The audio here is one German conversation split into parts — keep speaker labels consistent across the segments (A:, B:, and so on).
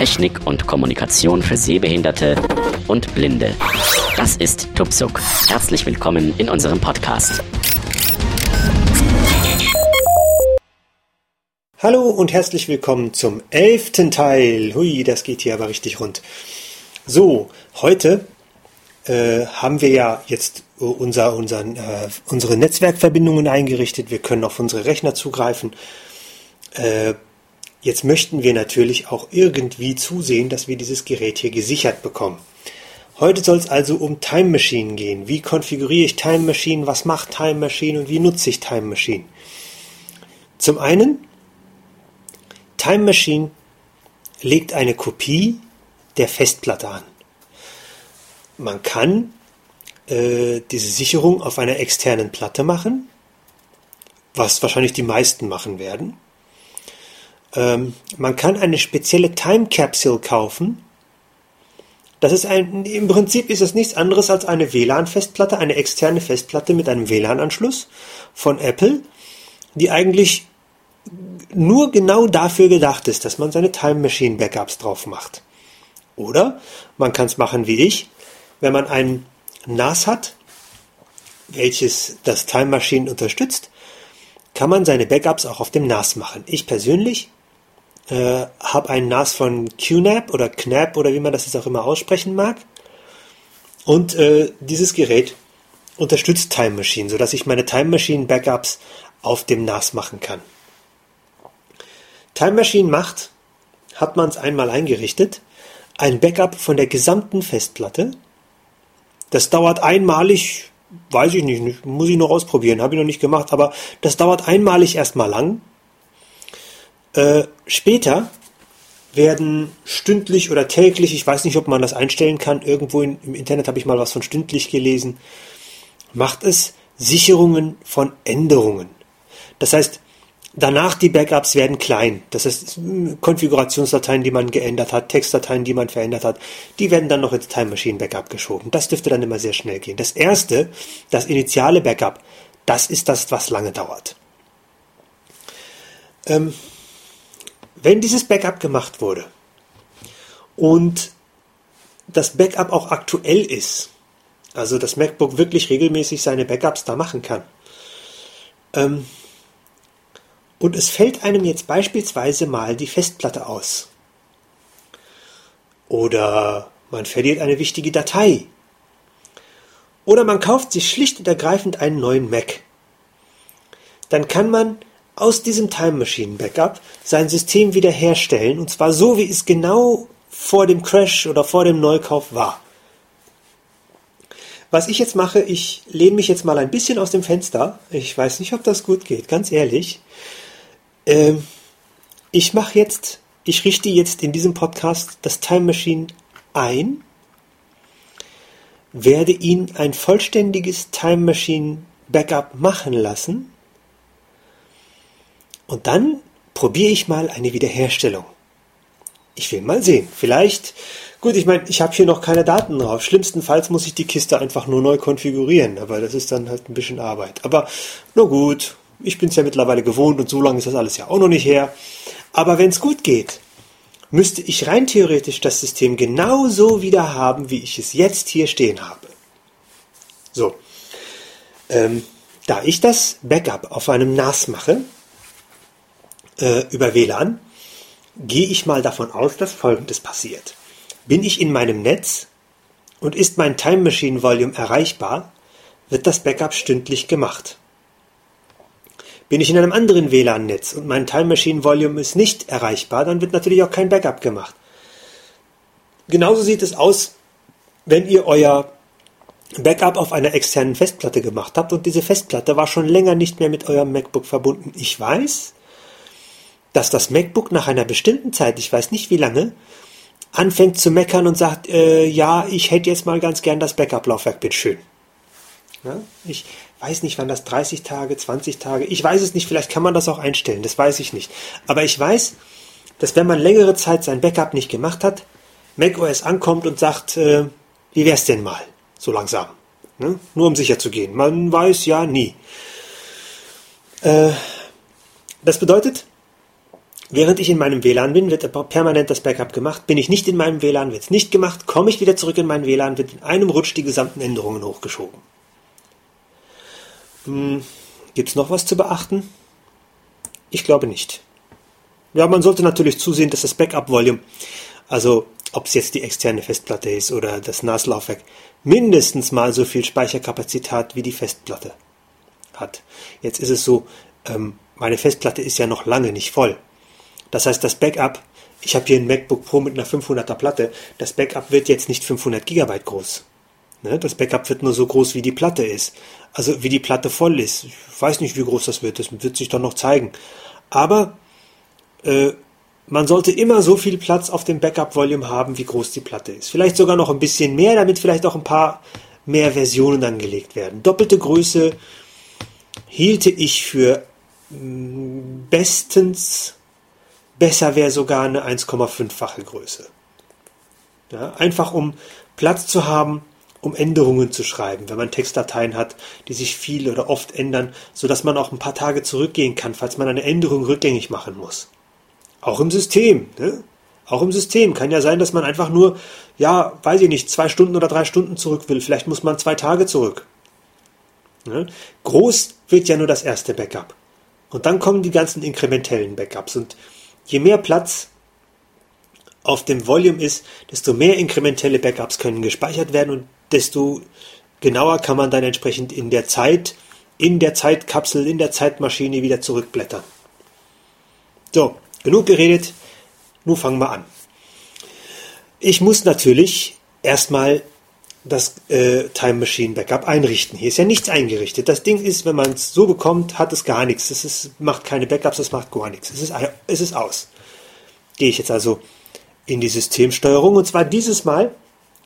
A: Technik und Kommunikation für Sehbehinderte und Blinde. Das ist Tupsuk. Herzlich willkommen in unserem Podcast.
B: Hallo und herzlich willkommen zum elften Teil. Hui, das geht hier aber richtig rund. So, heute äh, haben wir ja jetzt unser, unseren, äh, unsere Netzwerkverbindungen eingerichtet. Wir können auf unsere Rechner zugreifen. Äh, jetzt möchten wir natürlich auch irgendwie zusehen, dass wir dieses Gerät hier gesichert bekommen. Heute soll es also um Time Machine gehen. Wie konfiguriere ich Time Machine? Was macht Time Machine und wie nutze ich Time Machine? Zum einen, Time Machine legt eine Kopie der Festplatte an. Man kann äh, diese Sicherung auf einer externen Platte machen, was wahrscheinlich die meisten machen werden. Ähm, man kann eine spezielle Time Capsule kaufen. Das ist ein, im Prinzip ist es nichts anderes als eine WLAN-Festplatte, eine externe Festplatte mit einem WLAN-Anschluss von Apple, die eigentlich nur genau dafür gedacht ist, dass man seine Time Machine Backups drauf macht. Oder man kann es machen wie ich, wenn man ein NAS hat, welches das Time Machine unterstützt, kann man seine Backups auch auf dem NAS machen. Ich persönlich äh, habe ein NAS von QNAP oder KNAP oder wie man das jetzt auch immer aussprechen mag. Und äh, dieses Gerät unterstützt Time Machine, sodass ich meine Time Machine Backups auf dem NAS machen kann. Time Machine macht, hat man es einmal eingerichtet, ein Backup von der gesamten Festplatte. Das dauert einmalig, weiß ich nicht, muss ich noch ausprobieren, habe ich noch nicht gemacht, aber das dauert einmalig erstmal lang. Äh, später werden stündlich oder täglich, ich weiß nicht, ob man das einstellen kann, irgendwo in, im Internet habe ich mal was von stündlich gelesen, macht es Sicherungen von Änderungen. Das heißt, Danach die Backups werden klein. Das heißt, Konfigurationsdateien, die man geändert hat, Textdateien, die man verändert hat, die werden dann noch ins Time Machine Backup geschoben. Das dürfte dann immer sehr schnell gehen. Das erste, das initiale Backup, das ist das, was lange dauert. Ähm, wenn dieses Backup gemacht wurde und das Backup auch aktuell ist, also das MacBook wirklich regelmäßig seine Backups da machen kann, ähm, und es fällt einem jetzt beispielsweise mal die Festplatte aus. Oder man verliert eine wichtige Datei. Oder man kauft sich schlicht und ergreifend einen neuen Mac. Dann kann man aus diesem Time Machine Backup sein System wiederherstellen und zwar so, wie es genau vor dem Crash oder vor dem Neukauf war. Was ich jetzt mache, ich lehne mich jetzt mal ein bisschen aus dem Fenster. Ich weiß nicht, ob das gut geht, ganz ehrlich. Ähm, ich mache jetzt, ich richte jetzt in diesem Podcast das Time Machine ein, werde ihn ein vollständiges Time Machine Backup machen lassen und dann probiere ich mal eine Wiederherstellung. Ich will mal sehen. Vielleicht, gut, ich meine, ich habe hier noch keine Daten drauf. Schlimmstenfalls muss ich die Kiste einfach nur neu konfigurieren, aber das ist dann halt ein bisschen Arbeit. Aber nur gut, ich bin es ja mittlerweile gewohnt und so lange ist das alles ja auch noch nicht her. Aber wenn es gut geht, müsste ich rein theoretisch das System genauso wieder haben, wie ich es jetzt hier stehen habe. So, ähm, da ich das Backup auf einem NAS mache, äh, über WLAN, gehe ich mal davon aus, dass Folgendes passiert. Bin ich in meinem Netz und ist mein Time Machine Volume erreichbar, wird das Backup stündlich gemacht. Bin ich in einem anderen WLAN-Netz und mein Time Machine Volume ist nicht erreichbar, dann wird natürlich auch kein Backup gemacht. Genauso sieht es aus, wenn ihr euer Backup auf einer externen Festplatte gemacht habt und diese Festplatte war schon länger nicht mehr mit eurem MacBook verbunden. Ich weiß, dass das MacBook nach einer bestimmten Zeit, ich weiß nicht wie lange, anfängt zu meckern und sagt, äh, ja, ich hätte jetzt mal ganz gern das Backup-Laufwerk, bitteschön. Ja, ich weiß nicht, wann das 30 Tage, 20 Tage, ich weiß es nicht, vielleicht kann man das auch einstellen, das weiß ich nicht. Aber ich weiß, dass wenn man längere Zeit sein Backup nicht gemacht hat, macOS ankommt und sagt, äh, wie wär's denn mal, so langsam. Ne? Nur um sicher zu gehen. Man weiß ja nie. Äh, das bedeutet, Während ich in meinem WLAN bin, wird permanent das Backup gemacht. Bin ich nicht in meinem WLAN, wird es nicht gemacht. Komme ich wieder zurück in mein WLAN, wird in einem Rutsch die gesamten Änderungen hochgeschoben. Hm, Gibt es noch was zu beachten? Ich glaube nicht. Ja, man sollte natürlich zusehen, dass das Backup-Volume, also ob es jetzt die externe Festplatte ist oder das NAS-Laufwerk, mindestens mal so viel Speicherkapazität wie die Festplatte hat. Jetzt ist es so, ähm, meine Festplatte ist ja noch lange nicht voll. Das heißt, das Backup, ich habe hier ein MacBook Pro mit einer 500er Platte, das Backup wird jetzt nicht 500 Gigabyte groß. Ne? Das Backup wird nur so groß, wie die Platte ist. Also wie die Platte voll ist. Ich weiß nicht, wie groß das wird, das wird sich doch noch zeigen. Aber äh, man sollte immer so viel Platz auf dem Backup-Volume haben, wie groß die Platte ist. Vielleicht sogar noch ein bisschen mehr, damit vielleicht auch ein paar mehr Versionen angelegt werden. Doppelte Größe hielte ich für mm, bestens, besser wäre sogar eine 1,5-fache Größe. Ja, einfach um Platz zu haben, um Änderungen zu schreiben, wenn man Textdateien hat, die sich viel oder oft ändern, sodass man auch ein paar Tage zurückgehen kann, falls man eine Änderung rückgängig machen muss. Auch im System. Ne? Auch im System kann ja sein, dass man einfach nur, ja, weiß ich nicht, zwei Stunden oder drei Stunden zurück will. Vielleicht muss man zwei Tage zurück. Ne? Groß wird ja nur das erste Backup. Und dann kommen die ganzen inkrementellen Backups. Und je mehr Platz auf dem Volume ist, desto mehr inkrementelle Backups können gespeichert werden und desto genauer kann man dann entsprechend in der Zeit, in der Zeitkapsel, in der Zeitmaschine wieder zurückblättern. So, genug geredet, nun fangen wir an. Ich muss natürlich erstmal das äh, Time Machine Backup einrichten. Hier ist ja nichts eingerichtet. Das Ding ist, wenn man es so bekommt, hat es gar nichts. Es ist, macht keine Backups, es macht gar nichts. Es ist, es ist aus. Gehe ich jetzt also in die Systemsteuerung und zwar dieses Mal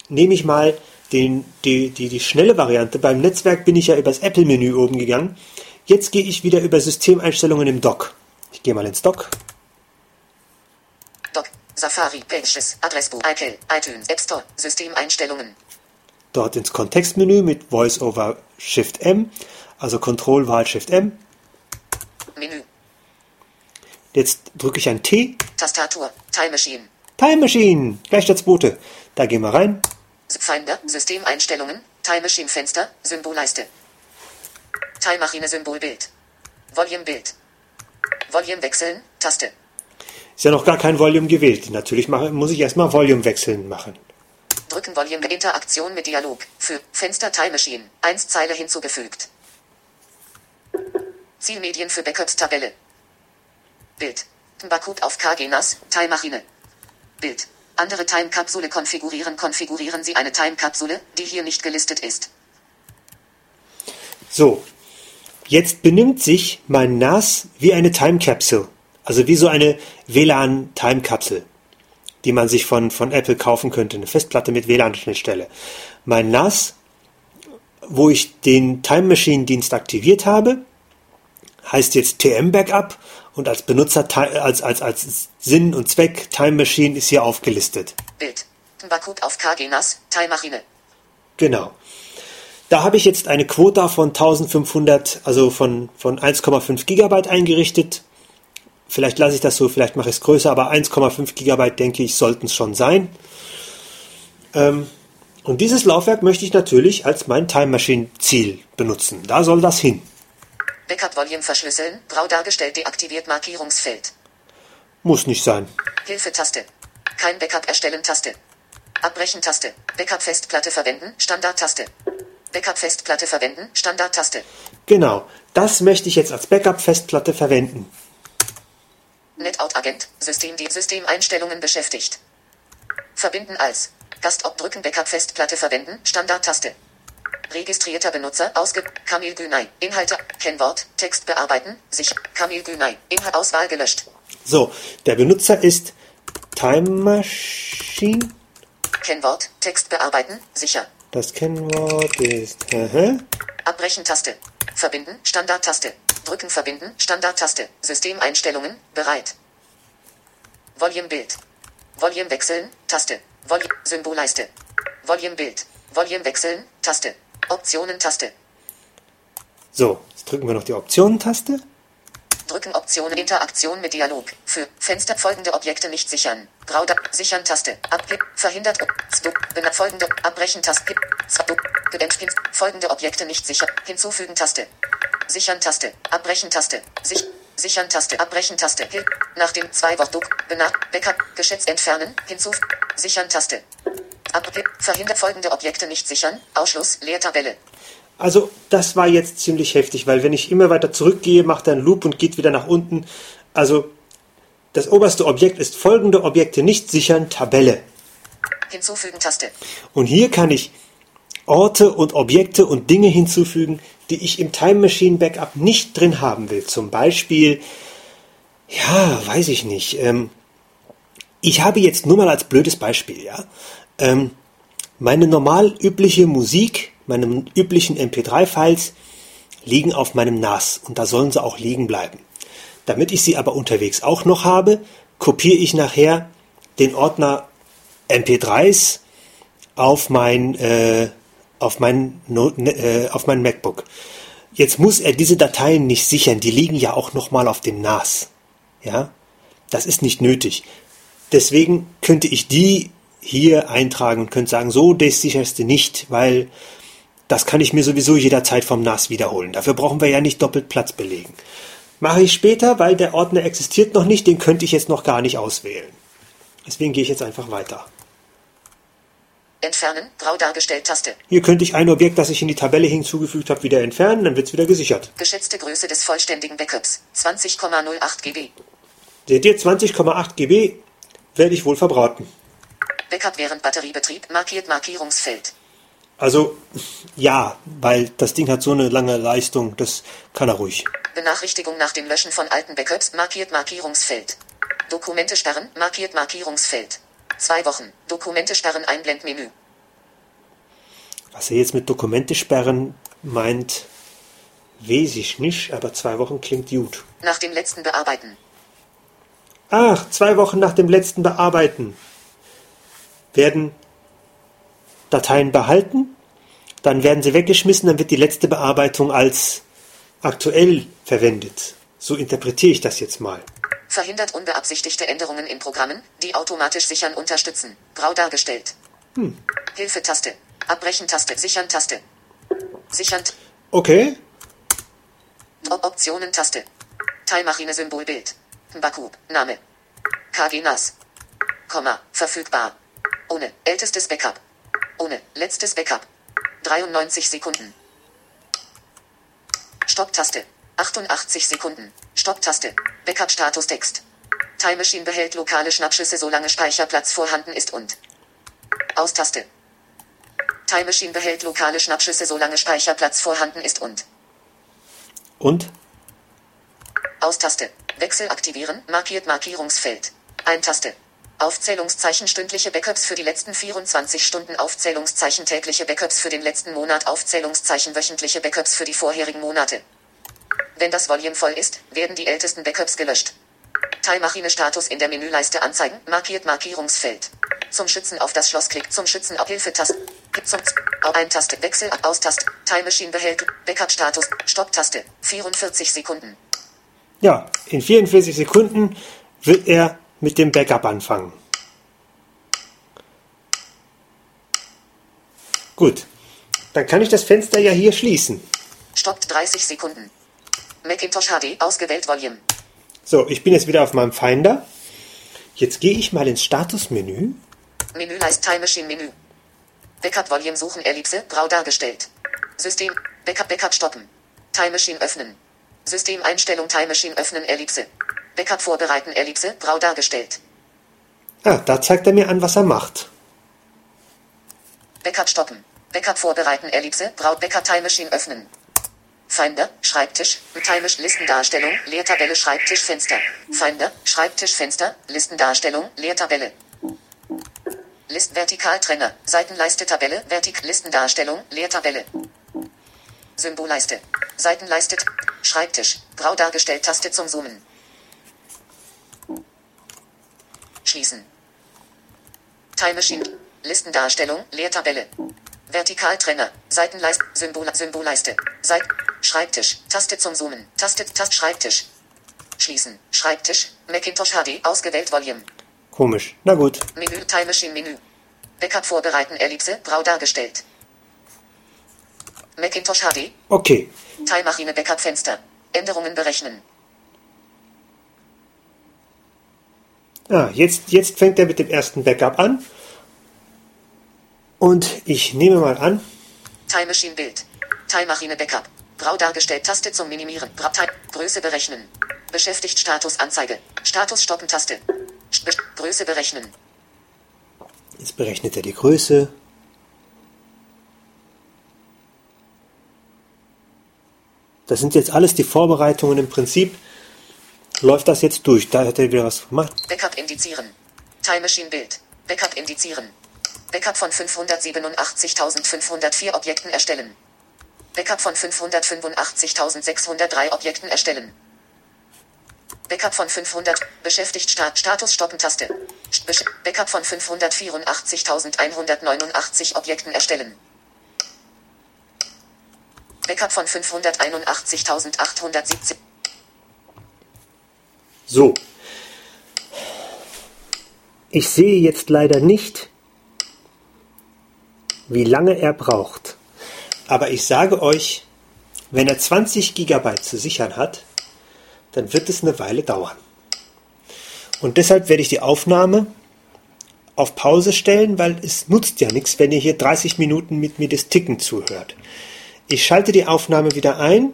B: nehme ich mal den, die, die, die schnelle Variante. Beim Netzwerk bin ich ja übers Apple-Menü oben gegangen. Jetzt gehe ich wieder über Systemeinstellungen im Dock. Ich gehe mal ins Dock.
C: Dock, Safari, Pages, Adressbuch, iCal, iTunes, App Store, Systemeinstellungen.
B: Dort ins Kontextmenü mit Voice over Shift M, also Control Wahl Shift M.
C: Menü.
B: Jetzt drücke ich ein T.
C: Tastatur, Time Machine.
B: Time Machine, gleich das Boote. Da gehen wir rein.
C: Finder, Systemeinstellungen, Time Machine Fenster, Symbolleiste. Time Machine Symbolbild. Volume Bild. Volume wechseln, Taste.
B: Ist ja noch gar kein Volume gewählt. Natürlich mache, muss ich erstmal Volume wechseln machen.
C: Drücken Volume Interaktion mit Dialog. Für Fenster Time Machine. 1 Zeile hinzugefügt. Zielmedien für Backup Tabelle. Bild. Bakut auf KG NAS, Time Machine. Bild. Andere Time-Kapsule konfigurieren. Konfigurieren Sie eine Time-Kapsule, die hier nicht gelistet ist.
B: So, jetzt benimmt sich mein NAS wie eine Time Capsule. Also wie so eine WLAN Time Kapsel, die man sich von, von Apple kaufen könnte. Eine Festplatte mit WLAN-Schnittstelle. Mein NAS, wo ich den Time Machine Dienst aktiviert habe, heißt jetzt TM Backup und als Benutzer, als, als, als Sinn und Zweck Time Machine ist hier aufgelistet.
C: Bild. Bakut auf KG NAS, Time Machine.
B: Genau. Da habe ich jetzt eine Quota von 1500, also von, von 1,5 Gigabyte eingerichtet. Vielleicht lasse ich das so, vielleicht mache ich es größer, aber 1,5 Gigabyte denke ich sollten es schon sein. Ähm, und dieses Laufwerk möchte ich natürlich als mein Time Machine Ziel benutzen. Da soll das hin.
C: Backup Volume verschlüsseln, grau dargestellt deaktiviert Markierungsfeld.
B: Muss nicht sein.
C: Hilfe-Taste. Kein Backup erstellen Taste. Abbrechen Taste. Backup Festplatte verwenden, Standard-Taste. Backup Festplatte verwenden, Standard-Taste.
B: Genau, das möchte ich jetzt als Backup Festplatte verwenden.
C: Netout Agent, System die Systemeinstellungen beschäftigt. Verbinden als Gastop drücken Backup Festplatte verwenden, Standard-Taste. Registrierter Benutzer ausge Kamil Günay. Inhalte Kennwort Text bearbeiten sich Kamil Günay. Inhalt Auswahl gelöscht.
B: So, der Benutzer ist Time Machine.
C: Kennwort Text bearbeiten sicher.
B: Das Kennwort ist aha.
C: Abbrechen Taste. Verbinden Standard-Taste. Drücken verbinden Standard-Taste. Systemeinstellungen bereit. Volume Bild. Volume wechseln Taste. Volume Symbolleiste. Volume Bild. Volume wechseln Taste. Optionen-Taste.
B: So, jetzt drücken wir noch die Optionen-Taste.
C: Drücken Optionen Interaktion mit Dialog. Für Fenster folgende Objekte nicht sichern. Grau sichern Taste. Abgib verhindert folgende abbrechen Taste. Folgende Objekte nicht sichern. Hinzufügen Taste. Sichern Taste. Abbrechen Taste. Sich sichern Taste. Abbrechen Taste. Hil nach dem zwei Wort benannt Backup geschätzt entfernen. Hinzufügen sichern Taste. Abgib verhindert folgende Objekte nicht sichern. Ausschluss Leertabelle.
B: Also das war jetzt ziemlich heftig, weil wenn ich immer weiter zurückgehe, macht er einen Loop und geht wieder nach unten. Also das oberste Objekt ist folgende Objekte nicht sichern, Tabelle.
C: Hinzufügen Taste.
B: Und hier kann ich Orte und Objekte und Dinge hinzufügen, die ich im Time Machine Backup nicht drin haben will. Zum Beispiel, ja, weiß ich nicht. Ähm, ich habe jetzt nur mal als blödes Beispiel, ja, ähm, meine normal übliche Musik meine üblichen MP3-Files liegen auf meinem NAS und da sollen sie auch liegen bleiben. Damit ich sie aber unterwegs auch noch habe, kopiere ich nachher den Ordner MP3s auf mein, äh, auf mein, äh, auf mein MacBook. Jetzt muss er diese Dateien nicht sichern, die liegen ja auch nochmal auf dem NAS. Ja, das ist nicht nötig. Deswegen könnte ich die hier eintragen und könnte sagen, so, das sicherst du nicht, weil das kann ich mir sowieso jederzeit vom NAS wiederholen. Dafür brauchen wir ja nicht doppelt Platz belegen. Mache ich später, weil der Ordner existiert noch nicht, den könnte ich jetzt noch gar nicht auswählen. Deswegen gehe ich jetzt einfach weiter.
C: Entfernen, grau dargestellt Taste.
B: Hier könnte ich ein Objekt, das ich in die Tabelle hinzugefügt habe, wieder entfernen, dann wird es wieder gesichert.
C: Geschätzte Größe des vollständigen Backups, 20,08 GB.
B: Seht ihr, 20,8 GB werde ich wohl verbraten.
C: Backup während Batteriebetrieb, markiert Markierungsfeld.
B: Also ja, weil das Ding hat so eine lange Leistung, das kann er ruhig.
C: Benachrichtigung nach dem Löschen von alten Backups markiert Markierungsfeld. Dokumente sperren markiert Markierungsfeld. Zwei Wochen. Dokumente sperren Einblendmenü.
B: Was er jetzt mit Dokumente sperren meint, weiß ich nicht, aber zwei Wochen klingt gut.
C: Nach dem letzten Bearbeiten.
B: Ach, zwei Wochen nach dem letzten Bearbeiten werden Dateien behalten, dann werden sie weggeschmissen, dann wird die letzte Bearbeitung als aktuell verwendet. So interpretiere ich das jetzt mal.
C: Verhindert unbeabsichtigte Änderungen in Programmen, die automatisch sichern unterstützen. Grau dargestellt.
B: Hm.
C: Hilfe-Taste. Abbrechen-Taste. Sichern-Taste. Sichern.
B: Okay.
C: Optionen-Taste. Teilmaschine-Symbolbild. Bakub. Name. KG NAS. Komma. Verfügbar. Ohne. Ältestes Backup. Ohne. Letztes Backup. 93 Sekunden. Stopptaste. 88 Sekunden. Stopptaste. Backup-Status Text. Time Machine behält lokale Schnappschüsse, solange Speicherplatz vorhanden ist und. Austaste. Time Machine behält lokale Schnappschüsse, solange Speicherplatz vorhanden ist und.
B: Und?
C: Austaste. Wechsel aktivieren, markiert Markierungsfeld. Eintaste. Aufzählungszeichen stündliche Backups für die letzten 24 Stunden Aufzählungszeichen tägliche Backups für den letzten Monat Aufzählungszeichen wöchentliche Backups für die vorherigen Monate. Wenn das Volume voll ist, werden die ältesten Backups gelöscht. Teilmaschine Status in der Menüleiste anzeigen, markiert Markierungsfeld. Zum Schützen auf das Schloss klickt zum Schützen auf Hilfetaste. Zum Ein-Taste, Wechsel, Aus-Taste, Time Machine behält, Backup-Status, Stopp-Taste, 44 Sekunden.
B: Ja, in 44 Sekunden wird er mit dem Backup anfangen. Gut, dann kann ich das Fenster ja hier schließen.
C: Stoppt 30 Sekunden. Macintosh HD ausgewählt Volume.
B: So, ich bin jetzt wieder auf meinem Finder. Jetzt gehe ich mal ins Statusmenü.
C: Menüleist Time Machine Menü. Backup Volume suchen Ellipse grau dargestellt. System Backup Backup stoppen. Time Machine öffnen. Systemeinstellung Time Machine öffnen Ellipse. Backup vorbereiten Ellipse grau dargestellt.
B: Ah, da zeigt er mir an, was er macht.
C: Backup stoppen. Backup vorbereiten Ellipse grau Backup Time Machine öffnen. Finder, Schreibtisch, Time Listendarstellung, Leertabelle Schreibtisch Fenster. Finder, Schreibtisch Fenster, Listendarstellung, Leertabelle. List Vertikaltrenner, Seitenleiste Tabelle, Vertik Listendarstellung, Leertabelle. Symbolleiste. Seitenleiste. Schreibtisch. Grau dargestellt Taste zum Zoomen. Schließen. Time Machine. Listendarstellung. Leertabelle. Vertikaltrenner. Seitenleiste. Symbol, Symbolleiste. Seit. Schreibtisch. Taste zum Zoomen. Taste. Tast. Schreibtisch. Schließen. Schreibtisch. Macintosh HD. Ausgewählt Volume.
B: Komisch. Na gut.
C: Menü. Time Machine Menü. Backup vorbereiten. Ellipse. Brau dargestellt. Macintosh HD.
B: Okay.
C: Teilmaschine Backup Fenster. Änderungen berechnen.
B: Ah, jetzt, jetzt fängt er mit dem ersten Backup an. Und ich nehme mal an,
C: Time Machine Bild. Teilmaschine Backup. Grau dargestellt. Taste zum Minimieren. Bra Teil. Größe berechnen. Beschäftigt Status Anzeige. Status stoppen Taste. Be Größe berechnen.
B: jetzt berechnet er die Größe. Das sind jetzt alles die Vorbereitungen im Prinzip. Läuft das jetzt durch? Da hat er wieder was gemacht.
C: Backup indizieren. Time Machine Bild. Backup indizieren. Backup von 587.504 Objekten erstellen. Backup von 585.603 Objekten erstellen. Backup von 500. Beschäftigt Start. Status stoppen Taste. Backup von 584.189 Objekten erstellen. Backup von 581.870.
B: So. Ich sehe jetzt leider nicht, wie lange er braucht. Aber ich sage euch, wenn er 20 GB zu sichern hat, dann wird es eine Weile dauern. Und deshalb werde ich die Aufnahme auf Pause stellen, weil es nutzt ja nichts, wenn ihr hier 30 Minuten mit mir das Ticken zuhört. Ich schalte die Aufnahme wieder ein,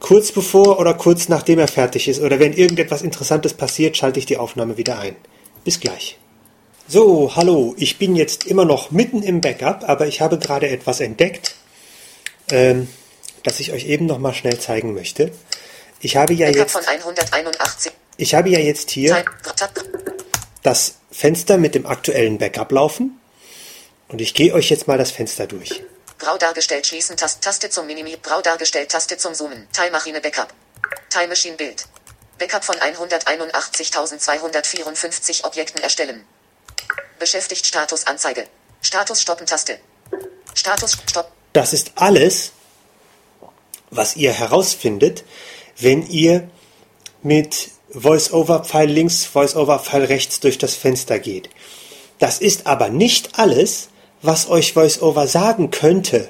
B: kurz bevor oder kurz nachdem er fertig ist. Oder wenn irgendetwas Interessantes passiert, schalte ich die Aufnahme wieder ein. Bis gleich. So, hallo, ich bin jetzt immer noch mitten im Backup, aber ich habe gerade etwas entdeckt, ähm, das ich euch eben noch mal schnell zeigen möchte. Ich habe ja
C: Backup
B: jetzt,
C: von 181.
B: ich habe ja jetzt hier das Fenster mit dem aktuellen Backup laufen und ich gehe euch jetzt mal das Fenster durch.
C: Grau dargestellt schließen Taste, Taste zum Minimi. Grau dargestellt Taste zum Zoomen. Teilmaschine Backup. Time Machine Bild. Backup von 181.254 Objekten erstellen. Beschäftigt Status Anzeige. Status stoppen Taste. Status stopp.
B: Das ist alles, was ihr herausfindet, wenn ihr mit Voice-Over-Pfeil links, Voice-Over-Pfeil rechts durch das Fenster geht. Das ist aber nicht alles, was euch VoiceOver sagen könnte.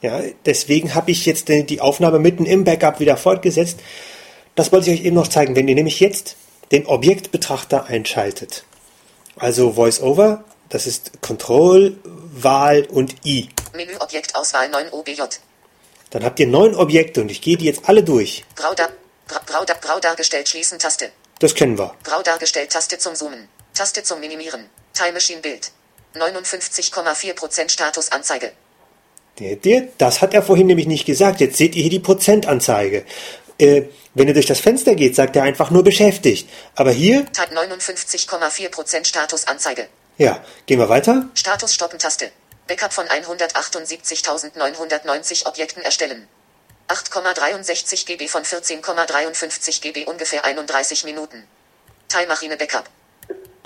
B: Ja, deswegen habe ich jetzt die Aufnahme mitten im Backup wieder fortgesetzt. Das wollte ich euch eben noch zeigen, wenn ihr nämlich jetzt den Objektbetrachter einschaltet. Also VoiceOver, das ist Control, Wahl und I.
C: Menü Objektauswahl 9 OBJ.
B: Dann habt ihr neun Objekte und ich gehe die jetzt alle durch.
C: Grau, da, grau, grau, da, grau dargestellt schließen Taste.
B: Das kennen wir.
C: Grau dargestellt Taste zum Zoomen. Taste zum Minimieren. Time Machine Bild. 59,4% Statusanzeige.
B: Seht ihr? Das hat er vorhin nämlich nicht gesagt. Jetzt seht ihr hier die Prozentanzeige. Äh, wenn ihr durch das Fenster geht, sagt er einfach nur beschäftigt. Aber hier,
C: 59,4% Statusanzeige.
B: ja, gehen wir weiter.
C: Status stoppen Taste. Backup von 178.990 Objekten erstellen. 8,63 GB von 14,53 GB ungefähr 31 Minuten. Teilmaschine Backup.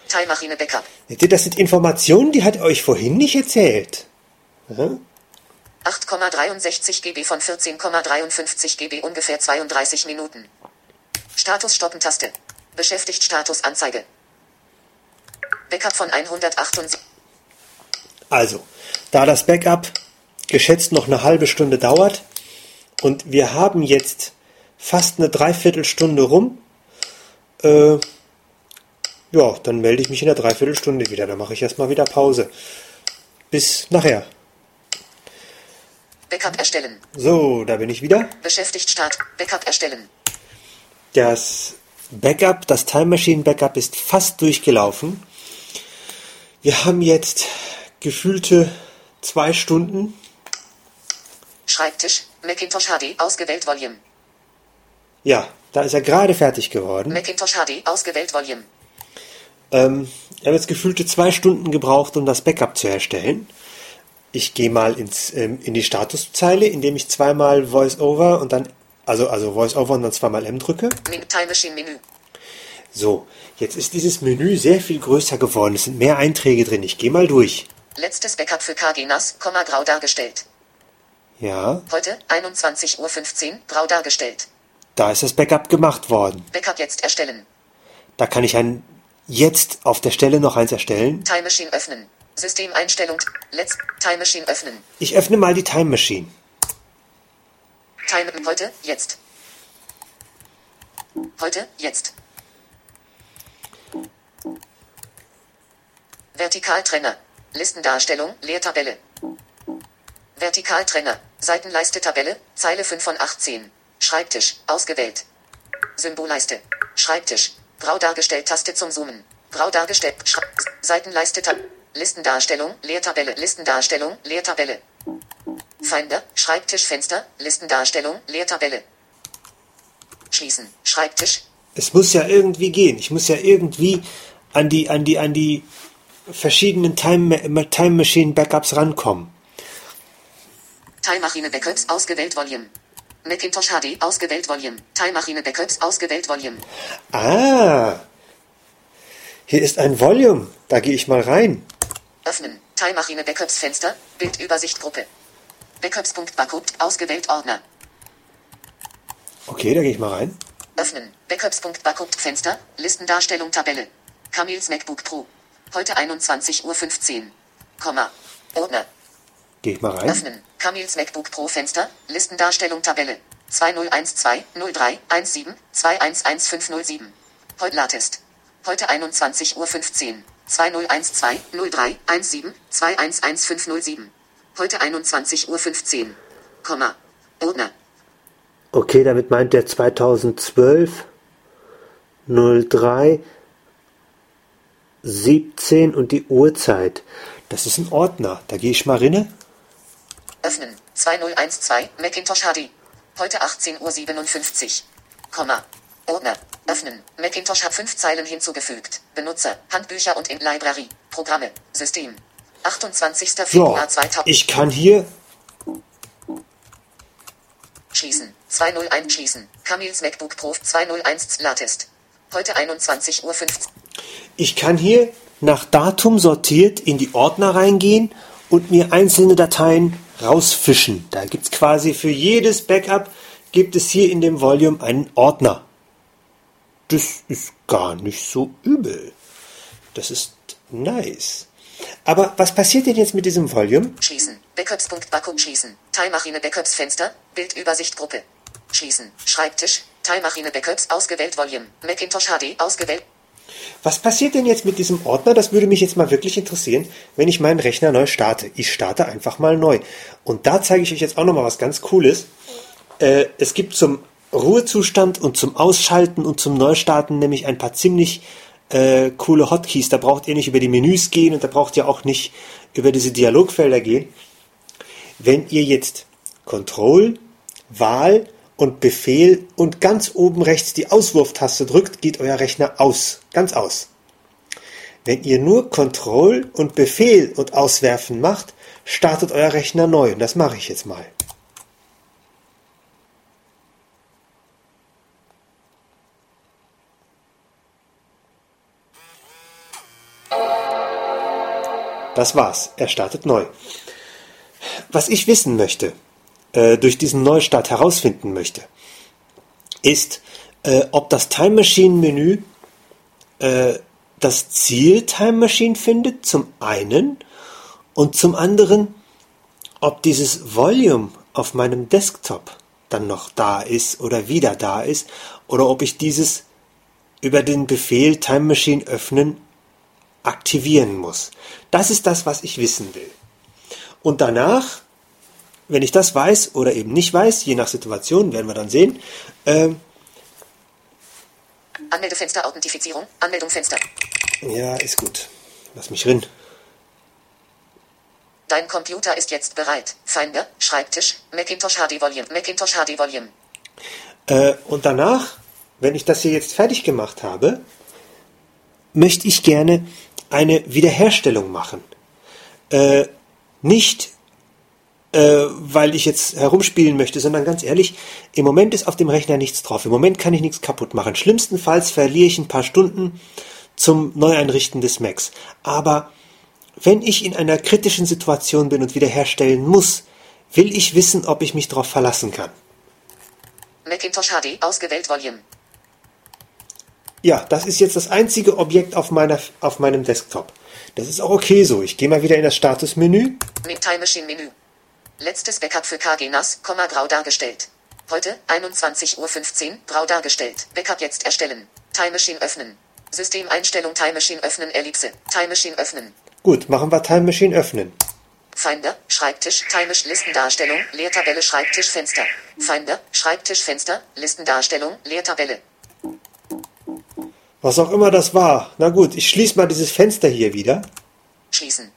C: Teilmaschine Backup.
B: Das sind Informationen, die hat er euch vorhin nicht erzählt. Ja?
C: 8,63 GB von 14,53 GB ungefähr 32 Minuten. Status stoppen Taste. Beschäftigt Status Anzeige. Backup von 178.
B: Also, da das Backup geschätzt noch eine halbe Stunde dauert und wir haben jetzt fast eine Dreiviertelstunde rum, äh, ja, dann melde ich mich in der Dreiviertelstunde wieder. Dann mache ich erstmal wieder Pause. Bis nachher.
C: Backup erstellen.
B: So, da bin ich wieder.
C: Beschäftigt Start. Backup erstellen.
B: Das Backup, das Time Machine Backup ist fast durchgelaufen. Wir haben jetzt gefühlte zwei Stunden.
C: Schreibtisch. Macintosh HD. Ausgewählt Volume.
B: Ja, da ist er gerade fertig geworden.
C: Macintosh HD. Ausgewählt Volume.
B: Ähm, ich habe jetzt gefühlte zwei Stunden gebraucht, um das Backup zu erstellen. Ich gehe mal ins, ähm, in die Statuszeile, indem ich zweimal VoiceOver und dann, also, also VoiceOver und dann zweimal M drücke.
C: Time Machine Menü.
B: So, jetzt ist dieses Menü sehr viel größer geworden. Es sind mehr Einträge drin. Ich gehe mal durch.
C: Letztes Backup für KG NAS, Komma grau dargestellt.
B: Ja,
C: Heute, 21.15 Uhr, grau dargestellt.
B: Da ist das Backup gemacht worden.
C: Backup jetzt erstellen.
B: Da kann ich ein jetzt auf der Stelle noch eins erstellen.
C: Time Machine öffnen. Systemeinstellung. Let's Time Machine öffnen.
B: Ich öffne mal die Time Machine.
C: Time heute, jetzt. Heute, jetzt. Vertikaltrenner. Listendarstellung, Leertabelle. Vertikaltrenner. Seitenleiste Tabelle, Zeile 5 von 18. Schreibtisch, ausgewählt. Symbolleiste. Schreibtisch. Grau dargestellt, Taste zum Zoomen. Grau dargestellt, Schre Seitenleiste Tab Listendarstellung, Leertabelle, Listendarstellung, Leertabelle. Finder, Schreibtischfenster, Listendarstellung, Leertabelle. Schließen, Schreibtisch.
B: Es muss ja irgendwie gehen. Ich muss ja irgendwie an die, an die, an die verschiedenen Time, Time Machine Backups rankommen.
C: Teilmaschine Backups ausgewählt Volume. Macintosh HD ausgewählt Volume. Teilmaschine Backups ausgewählt Volume.
B: Ah, hier ist ein Volume. Da gehe ich mal rein.
C: Öffnen. Teilmaschine Backups Fenster. Bildübersicht Gruppe. Backups.backup ausgewählt Ordner.
B: Okay, da gehe ich mal rein.
C: Öffnen. Backups.backup Fenster. Listendarstellung Tabelle. Camils MacBook Pro. Heute 21.15 Uhr. Komma. Ordner.
B: Gehe ich mal rein.
C: Öffnen. Camils MacBook Pro Fenster. Listendarstellung Tabelle. 2012 03 17 211507. Heute Latest. Heute 21.15 Uhr. 2012 03 17 211507. Heute 21.15 Uhr. Komma. Ordner.
B: Okay, damit meint der 2012 03 17 und die Uhrzeit. Das ist ein Ordner. Da gehe ich mal rinne.
C: Öffnen. 2012 Macintosh HD. Heute 18.57 Uhr. Komma. Ordner. Öffnen. Macintosh hat fünf Zeilen hinzugefügt. Benutzer. Handbücher und in Library. Programme. System. 28.
B: So,
C: Februar 2000.
B: ich kann hier.
C: Schließen. 201 schließen. Camils MacBook Pro 201 Latest. Heute 21.15 Uhr.
B: Ich kann hier nach Datum sortiert in die Ordner reingehen und mir einzelne Dateien rausfischen. Da gibt es quasi für jedes Backup gibt es hier in dem Volume einen Ordner. Das ist gar nicht so übel. Das ist nice. Aber was passiert denn jetzt mit diesem Volume?
C: Schließen. Backups.backup schließen. Teilmaschine Backups Fenster. Bildübersicht Gruppe. Schließen. Schreibtisch. Teilmaschine Backups ausgewählt Volume. Macintosh HD ausgewählt.
B: Was passiert denn jetzt mit diesem Ordner? Das würde mich jetzt mal wirklich interessieren, wenn ich meinen Rechner neu starte. Ich starte einfach mal neu. Und da zeige ich euch jetzt auch nochmal was ganz Cooles. Äh, es gibt zum Ruhezustand und zum Ausschalten und zum Neustarten nämlich ein paar ziemlich äh, coole Hotkeys. Da braucht ihr nicht über die Menüs gehen und da braucht ihr auch nicht über diese Dialogfelder gehen. Wenn ihr jetzt Control, Wahl und Befehl und ganz oben rechts die Auswurftaste drückt, geht euer Rechner aus. Ganz aus. Wenn ihr nur Control und Befehl und Auswerfen macht, startet euer Rechner neu. Und das mache ich jetzt mal. Das war's. Er startet neu. Was ich wissen möchte, äh, durch diesen Neustart herausfinden möchte, ist, äh, ob das Time Machine Menü äh, das Ziel Time Machine findet, zum einen, und zum anderen, ob dieses Volume auf meinem Desktop dann noch da ist oder wieder da ist, oder ob ich dieses über den Befehl Time Machine öffnen aktivieren muss. Das ist das, was ich wissen will. Und danach, wenn ich das weiß oder eben nicht weiß, je nach Situation, werden wir dann sehen, ähm,
C: Anmeldefenster Authentifizierung. Anmeldung Fenster.
B: ja, ist gut. Lass mich rin.
C: Dein Computer ist jetzt bereit. Finder, Schreibtisch, Macintosh HD Volume, Macintosh HD Volume.
B: Äh, und danach, wenn ich das hier jetzt fertig gemacht habe, möchte ich gerne eine Wiederherstellung machen. Äh, nicht, äh, weil ich jetzt herumspielen möchte, sondern ganz ehrlich, im Moment ist auf dem Rechner nichts drauf. Im Moment kann ich nichts kaputt machen. Schlimmstenfalls verliere ich ein paar Stunden zum Neueinrichten des Macs. Aber wenn ich in einer kritischen Situation bin und wiederherstellen muss, will ich wissen, ob ich mich darauf verlassen kann.
C: Macintosh HD ausgewählt Volume.
B: Ja, das ist jetzt das einzige Objekt auf, meiner, auf meinem Desktop. Das ist auch okay so. Ich gehe mal wieder in das Statusmenü.
C: Mit Time Machine Menü. Letztes Backup für KG NAS, Komma grau dargestellt. Heute, 21.15 Uhr, grau dargestellt. Backup jetzt erstellen. Time Machine öffnen. Systemeinstellung Time Machine öffnen Ellipse. Time Machine öffnen.
B: Gut, machen wir Time Machine öffnen.
C: Finder, Schreibtisch, Time Listendarstellung, Leertabelle, Schreibtisch, Fenster. Finder, Schreibtisch, Fenster, Listendarstellung, Leertabelle.
B: Was auch immer das war. Na gut, ich schließe mal dieses Fenster hier wieder.
C: Schließen.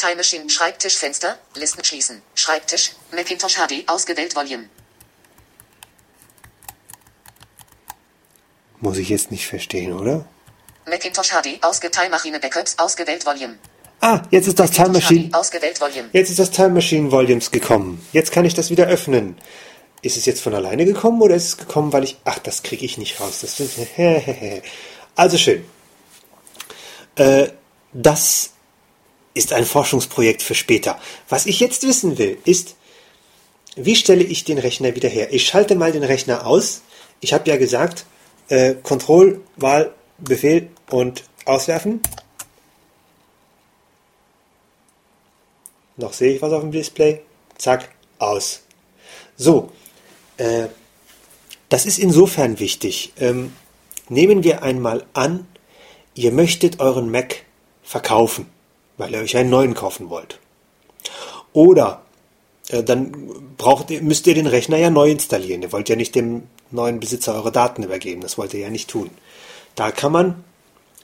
C: Time Machine, Schreibtisch, Fenster, Listen schließen. Schreibtisch, Macintosh HD, ausgewählt Volume.
B: Muss ich jetzt nicht verstehen, oder?
C: Macintosh HD, ausge Time Machine Backups, ausgewählt Volume.
B: Ah, jetzt ist das Time Machine.
C: Ausgewählt Volume.
B: Jetzt ist das Time Machine Volumes gekommen. Jetzt kann ich das wieder öffnen. Ist es jetzt von alleine gekommen oder ist es gekommen, weil ich. Ach, das kriege ich nicht raus. Das ist, also schön. Äh, das ist ein Forschungsprojekt für später. Was ich jetzt wissen will, ist, wie stelle ich den Rechner wieder her? Ich schalte mal den Rechner aus. Ich habe ja gesagt, äh, Control, Wahl, Befehl und auswerfen. Noch sehe ich was auf dem Display. Zack, aus. So, äh, das ist insofern wichtig. Ähm, nehmen wir einmal an, ihr möchtet euren Mac verkaufen, weil ihr euch einen neuen kaufen wollt. Oder äh, dann braucht ihr, müsst ihr den Rechner ja neu installieren. Ihr wollt ja nicht dem neuen Besitzer eure Daten übergeben. Das wollt ihr ja nicht tun. Da kann man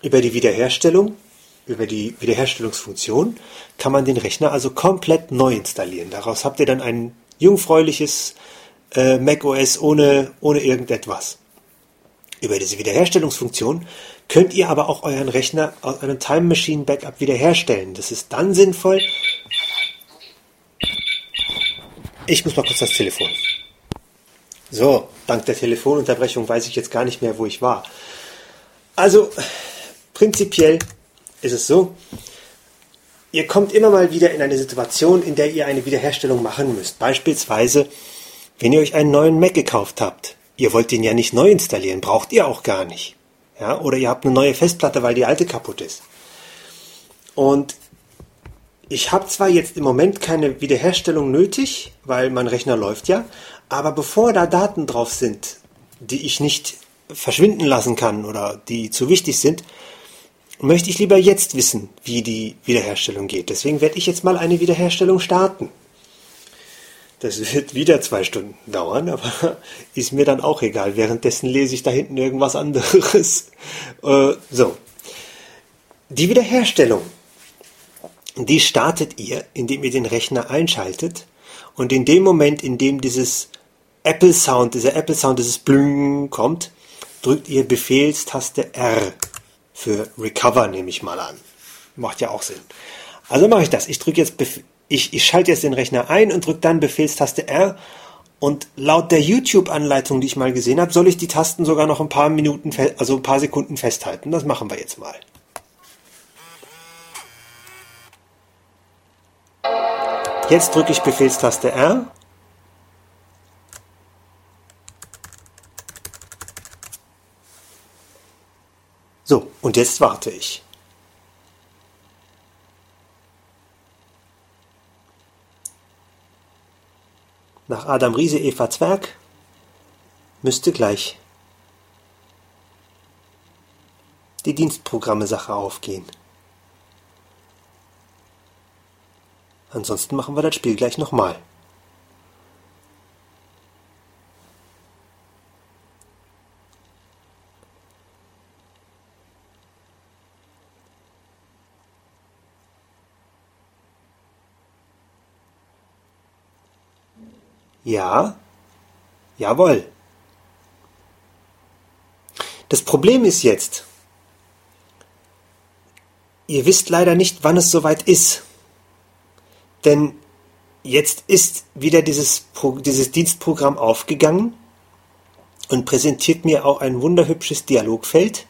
B: über die Wiederherstellung, über die Wiederherstellungsfunktion, kann man den Rechner also komplett neu installieren. Daraus habt ihr dann ein jungfräuliches äh, macOS ohne, ohne irgendetwas. Über diese Wiederherstellungsfunktion könnt ihr aber auch euren Rechner aus einem Time Machine Backup wiederherstellen. Das ist dann sinnvoll. Ich muss mal kurz das Telefon. So, dank der Telefonunterbrechung weiß ich jetzt gar nicht mehr, wo ich war. Also, prinzipiell ist es so, ihr kommt immer mal wieder in eine Situation, in der ihr eine Wiederherstellung machen müsst. Beispielsweise, wenn ihr euch einen neuen Mac gekauft habt. Ihr wollt den ja nicht neu installieren, braucht ihr auch gar nicht. Ja, oder ihr habt eine neue Festplatte, weil die alte kaputt ist. Und ich habe zwar jetzt im Moment keine Wiederherstellung nötig, weil mein Rechner läuft ja, aber bevor da Daten drauf sind, die ich nicht verschwinden lassen kann oder die zu wichtig sind, möchte ich lieber jetzt wissen, wie die Wiederherstellung geht. Deswegen werde ich jetzt mal eine Wiederherstellung starten. Das wird wieder zwei Stunden dauern, aber ist mir dann auch egal. Währenddessen lese ich da hinten irgendwas anderes. Äh, so. Die Wiederherstellung, die startet ihr, indem ihr den Rechner einschaltet und in dem Moment, in dem dieses Apple Sound, dieser Apple Sound, dieses Blüm kommt, drückt ihr Befehlstaste R für Recover, nehme ich mal an. Macht ja auch Sinn. Also mache ich das. Ich drücke jetzt, Bef ich, ich schalte jetzt den Rechner ein und drücke dann Befehlstaste R. Und laut der YouTube-Anleitung, die ich mal gesehen habe, soll ich die Tasten sogar noch ein paar Minuten, also ein paar Sekunden festhalten. Das machen wir jetzt mal. Jetzt drücke ich Befehlstaste R. So, und jetzt warte ich. Nach Adam Riese, Eva Zwerg müsste gleich die Dienstprogramme-Sache aufgehen. Ansonsten machen wir das Spiel gleich nochmal. Ja, jawohl. Das Problem ist jetzt, ihr wisst leider nicht, wann es soweit ist. Denn jetzt ist wieder dieses, dieses Dienstprogramm aufgegangen und präsentiert mir auch ein wunderhübsches Dialogfeld.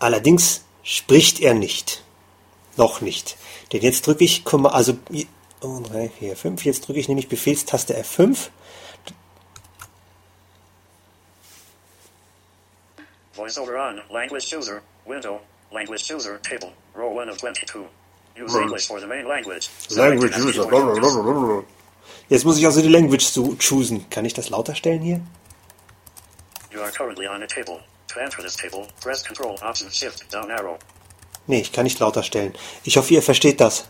B: Allerdings spricht er nicht. Noch nicht. Denn jetzt drücke ich, also und 3, 4, 5. Jetzt drücke ich nämlich Befehlstaste F5.
D: VoiceOver on, Language Chooser, Window, Language Chooser, Table, Row 1 of 22. Use English for the main language.
B: Language User. Jetzt muss ich also die Language zu choosen. Kann ich das lauter stellen hier?
D: You are currently on a table. To enter this table, press Control Option Shift Down Arrow.
B: Nee, ich kann nicht lauter stellen. Ich hoffe, ihr versteht das.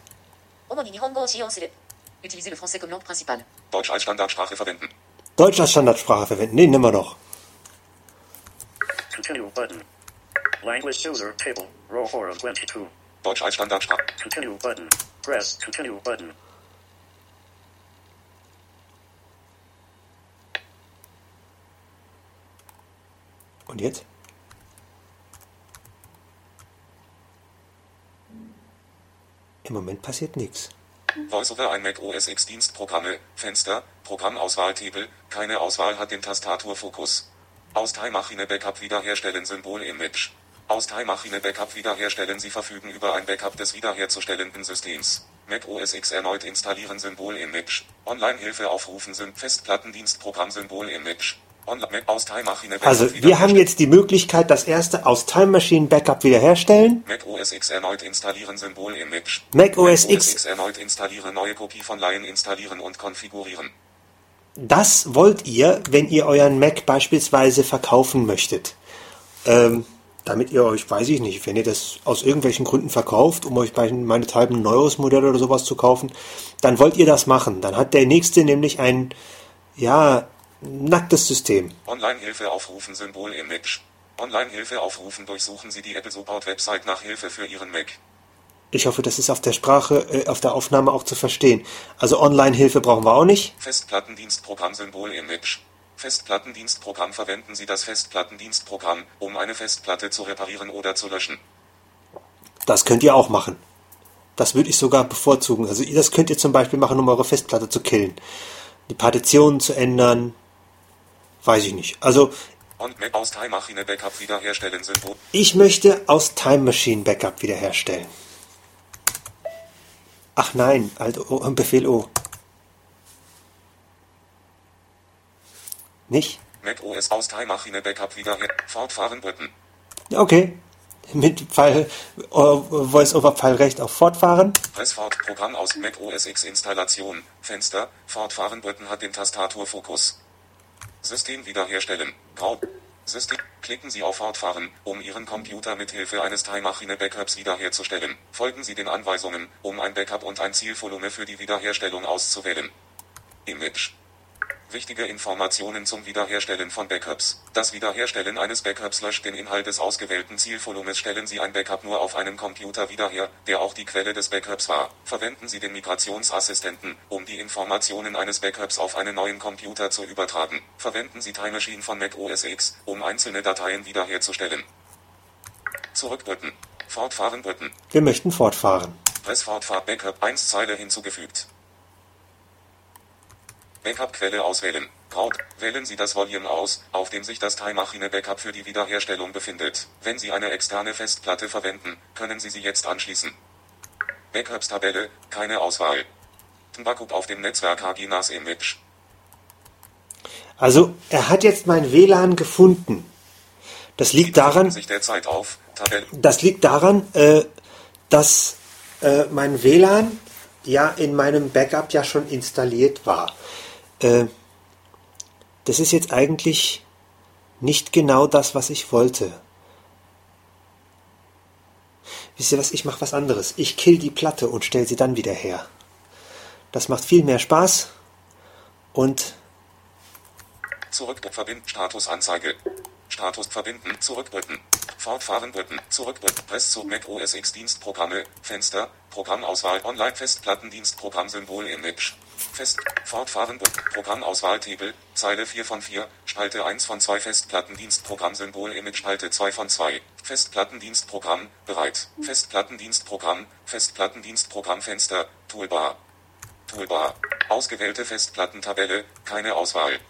C: Utilise le français comme langue principale.
E: Deutsch als Standardsprache verwenden.
B: Deutsch als Standardsprache verwenden. Den nehmen wir noch.
D: Continue button. Language user table. Row 4 of 22.
E: Deutsch als Standardsprache.
D: Continue button. Press continue button.
B: Und jetzt? Im Moment passiert nichts.
E: VoiceOver ein Mac OS X Dienstprogramme, Fenster, Programmauswahltable, keine Auswahl hat den Tastaturfokus. Aus Time-Maschine Backup wiederherstellen Symbol Image. Aus Time-Maschine Backup wiederherstellen Sie verfügen über ein Backup des wiederherzustellenden Systems. Mac OS X erneut installieren Symbol Image. Online-Hilfe aufrufen sind Festplattendienstprogramm Symbol Image.
B: Also, wir haben jetzt die Möglichkeit, das erste aus Time Machine Backup wiederherstellen.
E: Mac OS X erneut installieren Symbol Image.
B: Mac OS X.
E: erneut installieren neue Kopie von Lion installieren und konfigurieren.
B: Das wollt ihr, wenn ihr euren Mac beispielsweise verkaufen möchtet. Ähm, damit ihr euch, weiß ich nicht, wenn ihr das aus irgendwelchen Gründen verkauft, um euch bei meinethalben ein neueres Modell oder sowas zu kaufen, dann wollt ihr das machen. Dann hat der nächste nämlich ein, ja, nacktes System.
E: Online-Hilfe aufrufen Symbol Image. Online-Hilfe aufrufen durchsuchen Sie die Apple Support Website nach Hilfe für Ihren Mac.
B: Ich hoffe, das ist auf der Sprache, äh, auf der Aufnahme auch zu verstehen. Also Online-Hilfe brauchen wir auch nicht.
E: Festplattendienstprogramm Symbol Image. Festplattendienstprogramm verwenden Sie das Festplattendienstprogramm, um eine Festplatte zu reparieren oder zu löschen.
B: Das könnt ihr auch machen. Das würde ich sogar bevorzugen. Also das könnt ihr zum Beispiel machen, um eure Festplatte zu killen. Die Partitionen zu ändern. Weiß ich nicht. Also ich möchte aus Time Machine Backup wiederherstellen. Ach nein, halt o, Befehl O. Nicht?
E: Mac OS aus Time-Maschine Backup wiederher. Fortfahren Button.
B: Okay. Mit Pfeil, Voice-over Pfeil recht auf Fortfahren.
E: Pressfort Programm aus Mac OS X Installation. Fenster. Fortfahren Button hat den Tastaturfokus. System wiederherstellen. Grau. System. Klicken Sie auf Fortfahren, um Ihren Computer mit Hilfe eines Time-Maschine Backups wiederherzustellen. Folgen Sie den Anweisungen, um ein Backup und ein Zielvolumen für die Wiederherstellung auszuwählen. Image. Wichtige Informationen zum Wiederherstellen von Backups. Das Wiederherstellen eines Backups löscht den Inhalt des ausgewählten Zielvolumens. Stellen Sie ein Backup nur auf einem Computer wieder her, der auch die Quelle des Backups war. Verwenden Sie den Migrationsassistenten, um die Informationen eines Backups auf einen neuen Computer zu übertragen. Verwenden Sie Time Machine von Mac OS X, um einzelne Dateien wiederherzustellen. Zurückdrücken. Fortfahren drücken.
B: Wir möchten fortfahren.
E: Pressfortfahrt Backup 1 Zeile hinzugefügt. Backup-Quelle auswählen. Grau. Wählen Sie das Volume aus, auf dem sich das Time-Maschine Backup für die Wiederherstellung befindet. Wenn Sie eine externe Festplatte verwenden, können Sie sie jetzt anschließen. Backups-Tabelle, keine Auswahl. Backup auf dem Netzwerk HGNAS Image.
B: Also, er hat jetzt mein WLAN gefunden. Das liegt daran,
E: auf.
B: Das liegt daran, äh, dass äh, mein WLAN ja in meinem Backup ja schon installiert war. Äh, das ist jetzt eigentlich nicht genau das, was ich wollte. Wisst ihr was? Ich mache was anderes. Ich kill die Platte und stelle sie dann wieder her. Das macht viel mehr Spaß und
E: Zurück verbinden. Statusanzeige. Status verbinden. Zurückdrücken. Fortfahren drücken. Zurückdrücken. Press zu Mac OS X Dienstprogramme. Fenster. Programmauswahl. Online Festplattendienstprogramm Symbol Image. Fest. Fortfahren drücken. Programmauswahl Table. Zeile 4 von 4. Spalte 1 von 2 Festplattendienstprogramm Symbol Image. Spalte 2 von 2. Festplattendienstprogramm. Bereit. Festplattendienstprogramm. Festplattendienstprogramm Fenster. Toolbar. Toolbar. Ausgewählte Festplattentabelle. Keine Auswahl.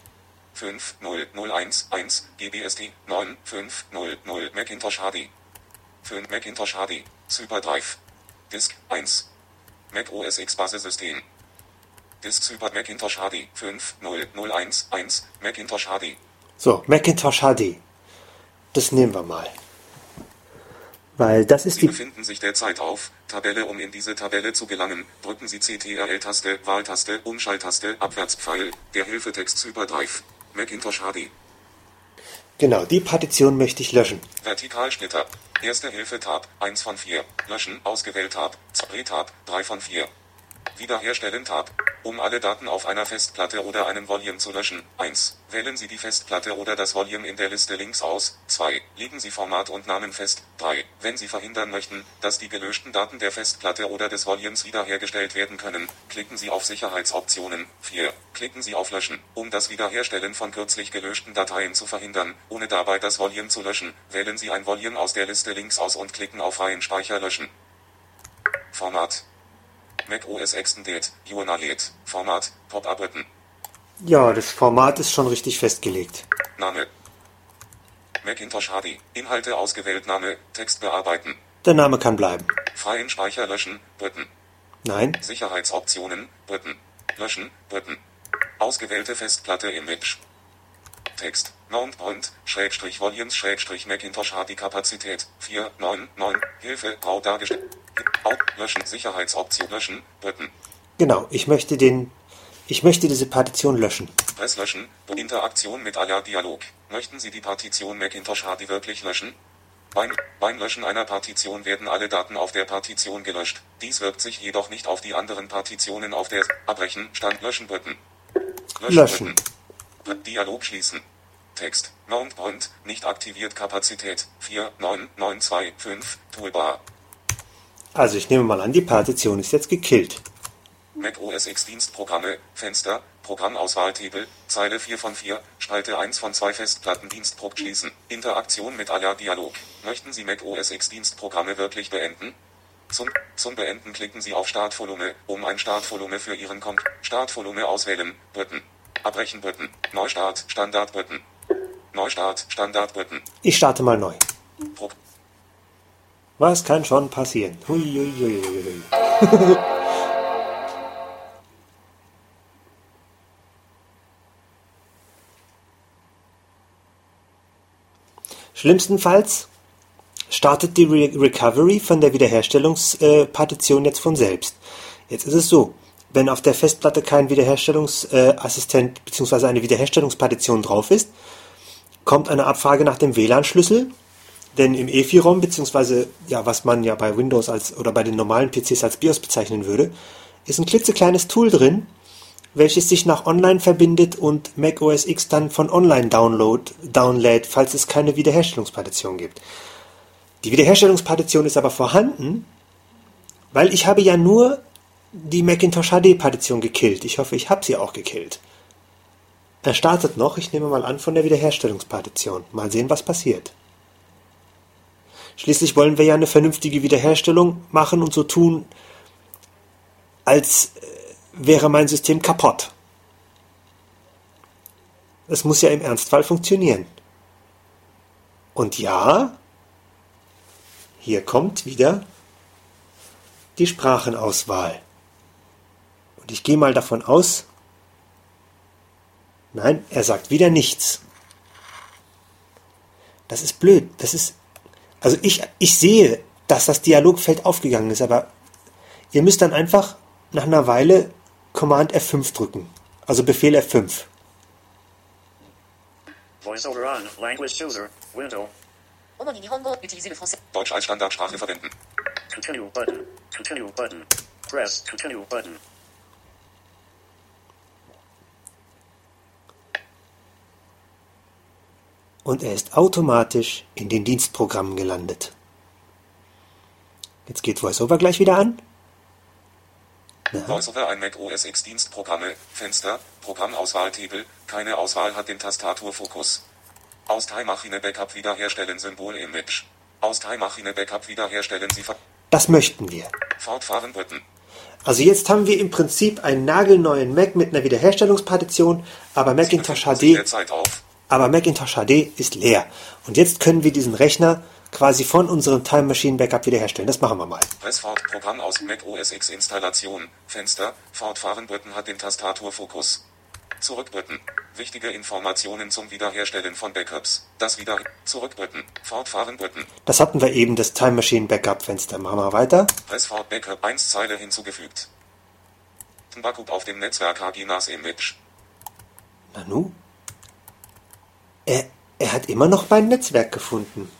E: 50011 GBSD 9500 Macintosh HD 5 Macintosh HD Superdrive Disk 1 Mac OS X Basissystem Disk Super Macintosh HD 50011 Macintosh HD
B: so, Macintosh HD. Das nehmen wir mal. Weil das ist
E: Sie
B: die.
E: befinden sich derzeit auf Tabelle. Um in diese Tabelle zu gelangen, drücken Sie CTRL-Taste, Wahltaste, Umschalttaste, Abwärtspfeil, der Hilfetext Hyperdrive. Macintosh HD.
B: Genau, die Partition möchte ich löschen.
E: Vertikalsplitter. Erste Hilfe Tab 1 von 4. Löschen ausgewählt Tab. Tab 3 von 4. Wiederherstellen Tab. Um alle Daten auf einer Festplatte oder einem Volume zu löschen. 1. Wählen Sie die Festplatte oder das Volume in der Liste links aus. 2. Legen Sie Format und Namen fest. 3. Wenn Sie verhindern möchten, dass die gelöschten Daten der Festplatte oder des Volumes wiederhergestellt werden können, klicken Sie auf Sicherheitsoptionen. 4. Klicken Sie auf Löschen. Um das Wiederherstellen von kürzlich gelöschten Dateien zu verhindern, ohne dabei das Volume zu löschen, wählen Sie ein Volume aus der Liste links aus und klicken auf Reihenspeicher löschen. Format. Mac OS Extended, UNALED. Format, Pop-up-Button.
B: Ja, das Format ist schon richtig festgelegt.
E: Name. Macintosh HD. Inhalte ausgewählt Name, Text bearbeiten.
B: Der Name kann bleiben.
E: Freien Speicher löschen, Button.
B: Nein,
E: Sicherheitsoptionen, Button. Löschen, Button. Ausgewählte Festplatte Image. Text. Mount Point, Schrägstrich Volumes, Schrägstrich Macintosh HD Kapazität, 499, Hilfe, grau dargestellt. Löschen, Sicherheitsoption löschen, Button.
B: genau. Ich möchte den. Ich möchte diese Partition löschen.
E: Press löschen, Interaktion mit aller Dialog. Möchten Sie die Partition Macintosh HD wirklich löschen? Beim, beim Löschen einer Partition werden alle Daten auf der Partition gelöscht. Dies wirkt sich jedoch nicht auf die anderen Partitionen auf der Abbrechen, Stand löschen Button.
B: Löschen.
E: Button. Dialog schließen. Text. Mount Point, nicht aktiviert Kapazität, 49925, Toolbar.
B: Also ich nehme mal an, die Partition ist jetzt gekillt.
E: Mac OS X Dienstprogramme, Fenster, Programmauswahltable, Zeile 4 von 4, Spalte 1 von 2 Festplatten Dienstproc schließen, Interaktion mit aller Dialog. Möchten Sie Mac OS X Dienstprogramme wirklich beenden? Zum, zum Beenden klicken Sie auf Startvolume, um ein Startvolume für Ihren Comp Startvolume auswählen, Button. Abbrechen Button. Neustart, Standard Button. Neustart, Standard Button.
B: Ich starte mal neu.
E: Pro
B: Was kann schon passieren? Hui, hui, hui, hui, hui. Schlimmstenfalls startet die Re Recovery von der Wiederherstellungspartition jetzt von selbst. Jetzt ist es so, wenn auf der Festplatte kein Wiederherstellungsassistent bzw. eine Wiederherstellungspartition drauf ist, kommt eine Abfrage nach dem WLAN-Schlüssel, denn im EFI-ROM bzw. ja, was man ja bei Windows als oder bei den normalen PCs als BIOS bezeichnen würde, ist ein klitzekleines Tool drin, welches sich nach Online verbindet und Mac OS X dann von Online download, downlädt, falls es keine Wiederherstellungspartition gibt. Die Wiederherstellungspartition ist aber vorhanden, weil ich habe ja nur die Macintosh HD Partition gekillt. Ich hoffe, ich habe sie auch gekillt. Er startet noch, ich nehme mal an, von der Wiederherstellungspartition. Mal sehen, was passiert. Schließlich wollen wir ja eine vernünftige Wiederherstellung machen und so tun, als äh, wäre mein System kaputt. Es muss ja im Ernstfall funktionieren. Und ja, hier kommt wieder die Sprachenauswahl. Und ich gehe mal davon aus, nein, er sagt wieder nichts. Das ist blöd. Das ist, also ich, ich sehe, dass das Dialogfeld aufgegangen ist, aber ihr müsst dann einfach nach einer Weile Command F5 drücken. Also Befehl F5.
D: VoiceOver on, Language User, Window.
E: Deutsch als Standardsprache verwenden.
D: Continue Button. Continue Button. Press Continue Button.
B: Und er ist automatisch in den Dienstprogrammen gelandet. Jetzt geht VoiceOver gleich wieder an.
E: VoiceOver ein Mac OS X Dienstprogramme, Fenster, Programmauswahltable, keine Auswahl hat den Tastaturfokus. Aus Time-Maschine Backup wiederherstellen Symbol Image. Aus Time-Maschine Backup wiederherstellen Sie
B: das möchten wir.
E: Fortfahren Button.
B: Also jetzt haben wir im Prinzip einen nagelneuen Mac mit einer Wiederherstellungspartition, aber Macintosh HD,
E: derzeit auf.
B: Aber Macintosh HD ist leer. Und jetzt können wir diesen Rechner quasi von unserem Time Machine Backup wiederherstellen. Das machen wir mal.
E: Pressfort Programm aus Mac OS X Installation. Fenster. Fortfahren Button hat den Tastaturfokus. Zurückbutton. Wichtige Informationen zum Wiederherstellen von Backups. Das wieder Zurückbutton. Fortfahren Button.
B: Das hatten wir eben, das Time Machine Backup Fenster. Machen wir weiter.
E: Pressfort Backup 1 Zeile hinzugefügt. Backup auf dem Netzwerk HGNAS Image.
B: Nanu? Er, er hat immer noch mein Netzwerk gefunden.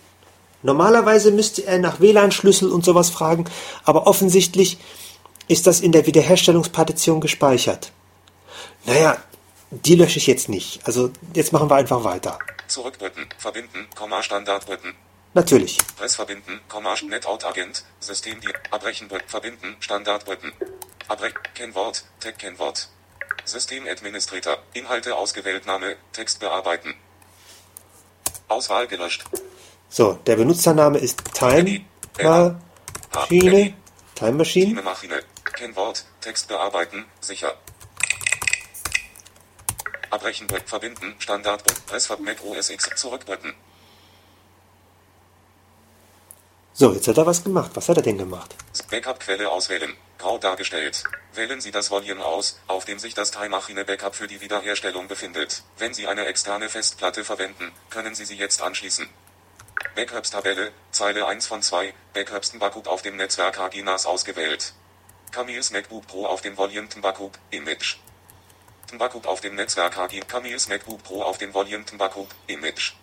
B: Normalerweise müsste er nach WLAN-Schlüssel und sowas fragen, aber offensichtlich ist das in der Wiederherstellungspartition gespeichert. Naja, die lösche ich jetzt nicht. Also jetzt machen wir einfach weiter.
E: Zurückbutton. Verbinden. Komma Standardbutton.
B: Natürlich.
E: Press verbinden. Komma Netout Agent. System die Abbrechen. Verbinden. Standardbutton. Abbrechen. Kennwort. Tag Kennwort. Systemadministrator. Inhalte ausgewählt Name. Text bearbeiten. Auswahl gelöscht.
B: So, der Benutzername ist Time Machine. Time Machine.
E: Maschine. Kennwort. Text bearbeiten. Sicher. Abbrechen. Verbinden. Standard. Pressverb Mac OS X. Zurückbutton.
B: So, jetzt hat er was gemacht. Was hat er denn gemacht?
E: Backup-Quelle auswählen. Grau dargestellt. Wählen Sie das Volume aus, auf dem sich das Time Machine Backup für die Wiederherstellung befindet. Wenn Sie eine externe Festplatte verwenden, können Sie sie jetzt anschließen. Backups-Tabelle, Zeile 1 von 2, Backups Backup auf dem Netzwerk HGNAS ausgewählt. Camille's MacBook Pro auf dem Volume Backup, Image. Backup auf dem Netzwerk HG, Camille's MacBook Pro auf dem Volume Backup, Image.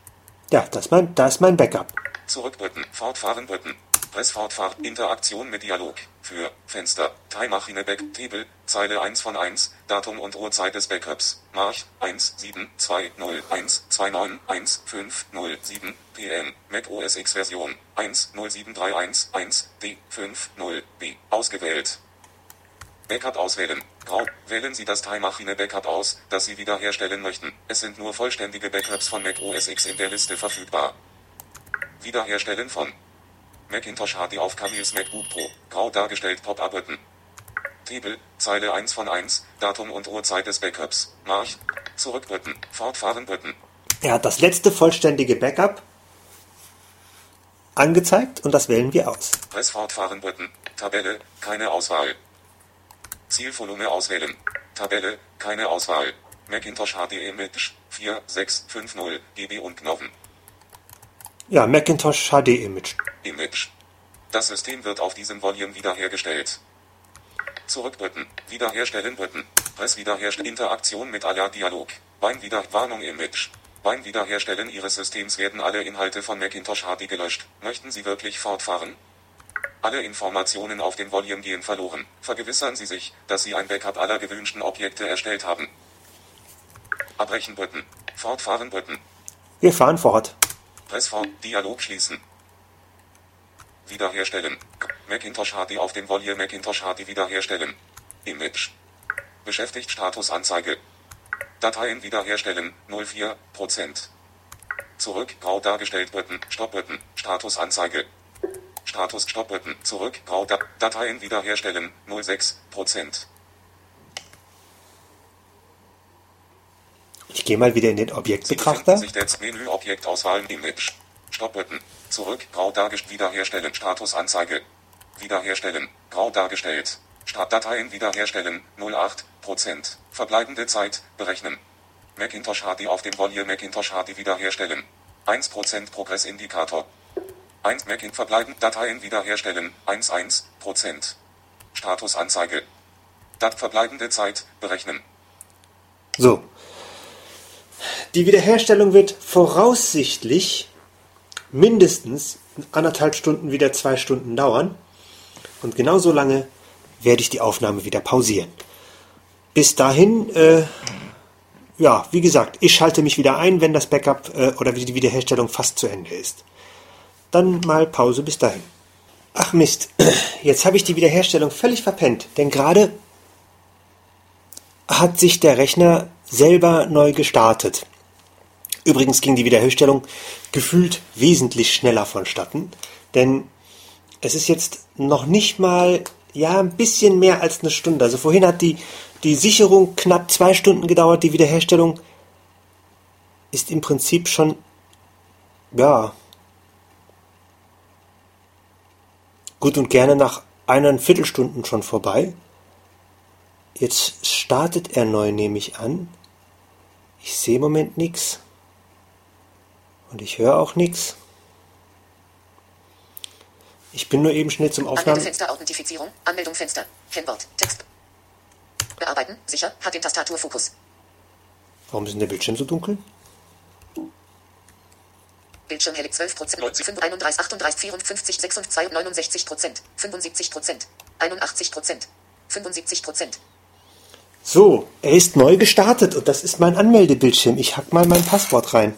B: Ja, das ist mein, das ist mein Backup.
E: Zurückbutton, Fortfahren Button. Press fortfahren, Interaktion mit Dialog. Für Fenster, Time Machine Back, Table, Zeile 1 von 1, Datum und Uhrzeit des Backups. March 17201291507 PM, Mac OS X Version 107311 D50B. Ausgewählt. Backup auswählen. Grau. Wählen Sie das Time Machine Backup aus, das Sie wiederherstellen möchten. Es sind nur vollständige Backups von Mac OS X in der Liste verfügbar. Wiederherstellen von Macintosh HD auf Camille's MacBook Pro. Grau dargestellt Pop-up-Button. Table, Zeile 1 von 1, Datum und Uhrzeit des Backups. March. Zurück-Button. Fortfahren-Button.
B: Er hat das letzte vollständige Backup angezeigt und das wählen wir aus.
E: Press Fortfahren-Button. Tabelle, keine Auswahl. Zielvolumen auswählen. Tabelle, keine Auswahl. Macintosh HD Image 4650 GB und Knochen.
B: Ja, Macintosh HD Image.
E: Image. Das System wird auf diesem Volume wiederhergestellt. Zurückbutton. Wiederherstellen Button. Press wiederherstellen. Interaktion mit aller Dialog. Beim Wieder Warnung Image. Beim Wiederherstellen Ihres Systems werden alle Inhalte von Macintosh HD gelöscht. Möchten Sie wirklich fortfahren? Alle Informationen auf dem Volume gehen verloren. Vergewissern Sie sich, dass Sie ein Backup aller gewünschten Objekte erstellt haben. Abbrechen Button. Fortfahren Button.
B: Wir fahren fort.
E: Press fort. Dialog schließen. Wiederherstellen. Macintosh HD auf dem Volume Macintosh HD wiederherstellen. Image. Beschäftigt Statusanzeige. Dateien wiederherstellen 04%. Zurück grau dargestellt Button. Stopp Button. Statusanzeige. Status Stopp Button. Zurück grau da Dateien wiederherstellen 06%.
B: Ich gehe mal wieder in den Objektbetrachter.
E: sich jetzt Menü Objektauswahl Image. Stopp Button. Zurück grau dargestellt wiederherstellen Statusanzeige. Wiederherstellen. Grau dargestellt. Startdateien wiederherstellen 08%. Verbleibende Zeit berechnen. Macintosh HD auf dem Volume Macintosh HD wiederherstellen. 1% Progressindikator. 1 Mac in verbleibend Dateien wiederherstellen 11%. Statusanzeige. Dat verbleibende Zeit berechnen.
B: So. Die Wiederherstellung wird voraussichtlich mindestens anderthalb Stunden wieder zwei Stunden dauern. Und genauso lange werde ich die Aufnahme wieder pausieren. Bis dahin, äh, ja, wie gesagt, ich schalte mich wieder ein, wenn das Backup äh, oder die Wiederherstellung fast zu Ende ist. Dann mal Pause bis dahin. Ach Mist, jetzt habe ich die Wiederherstellung völlig verpennt, denn gerade hat sich der Rechner selber neu gestartet. Übrigens ging die Wiederherstellung gefühlt wesentlich schneller vonstatten, denn es ist jetzt noch nicht mal, ja, ein bisschen mehr als eine Stunde. Also vorhin hat die, die Sicherung knapp zwei Stunden gedauert, die Wiederherstellung ist im Prinzip schon, ja, gut und gerne nach eineinhalb Viertelstunden schon vorbei. Jetzt startet er neu, nehme ich an. Ich sehe im Moment nichts. Und ich höre auch nichts. Ich bin nur eben schnell zum Aufnahmen.
C: Anmeldefenster, Authentifizierung, Anmeldung Fenster, Kennwort, Text. Bearbeiten, sicher, hat den Tastaturfokus.
B: Warum ist denn der Bildschirm so dunkel?
C: Bildschirmhellig 12%, 90, 31, 38, 54, 56, 69 Prozent, 75 Prozent, 81 Prozent, 75 Prozent.
B: So, er ist neu gestartet und das ist mein Anmeldebildschirm. Ich hack mal mein Passwort rein.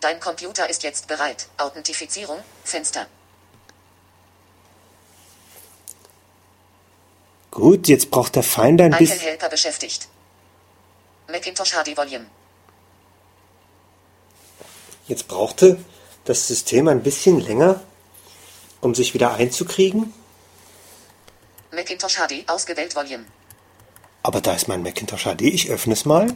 C: Dein Computer ist jetzt bereit. Authentifizierung, Fenster.
B: Gut, jetzt braucht der Finder ein bisschen.
C: Helper beschäftigt. Macintosh HD Volume.
B: Jetzt brauchte das System ein bisschen länger, um sich wieder einzukriegen.
C: Macintosh HD ausgewählt Volume.
B: Aber da ist mein Macintosh HD. Ich öffne es mal.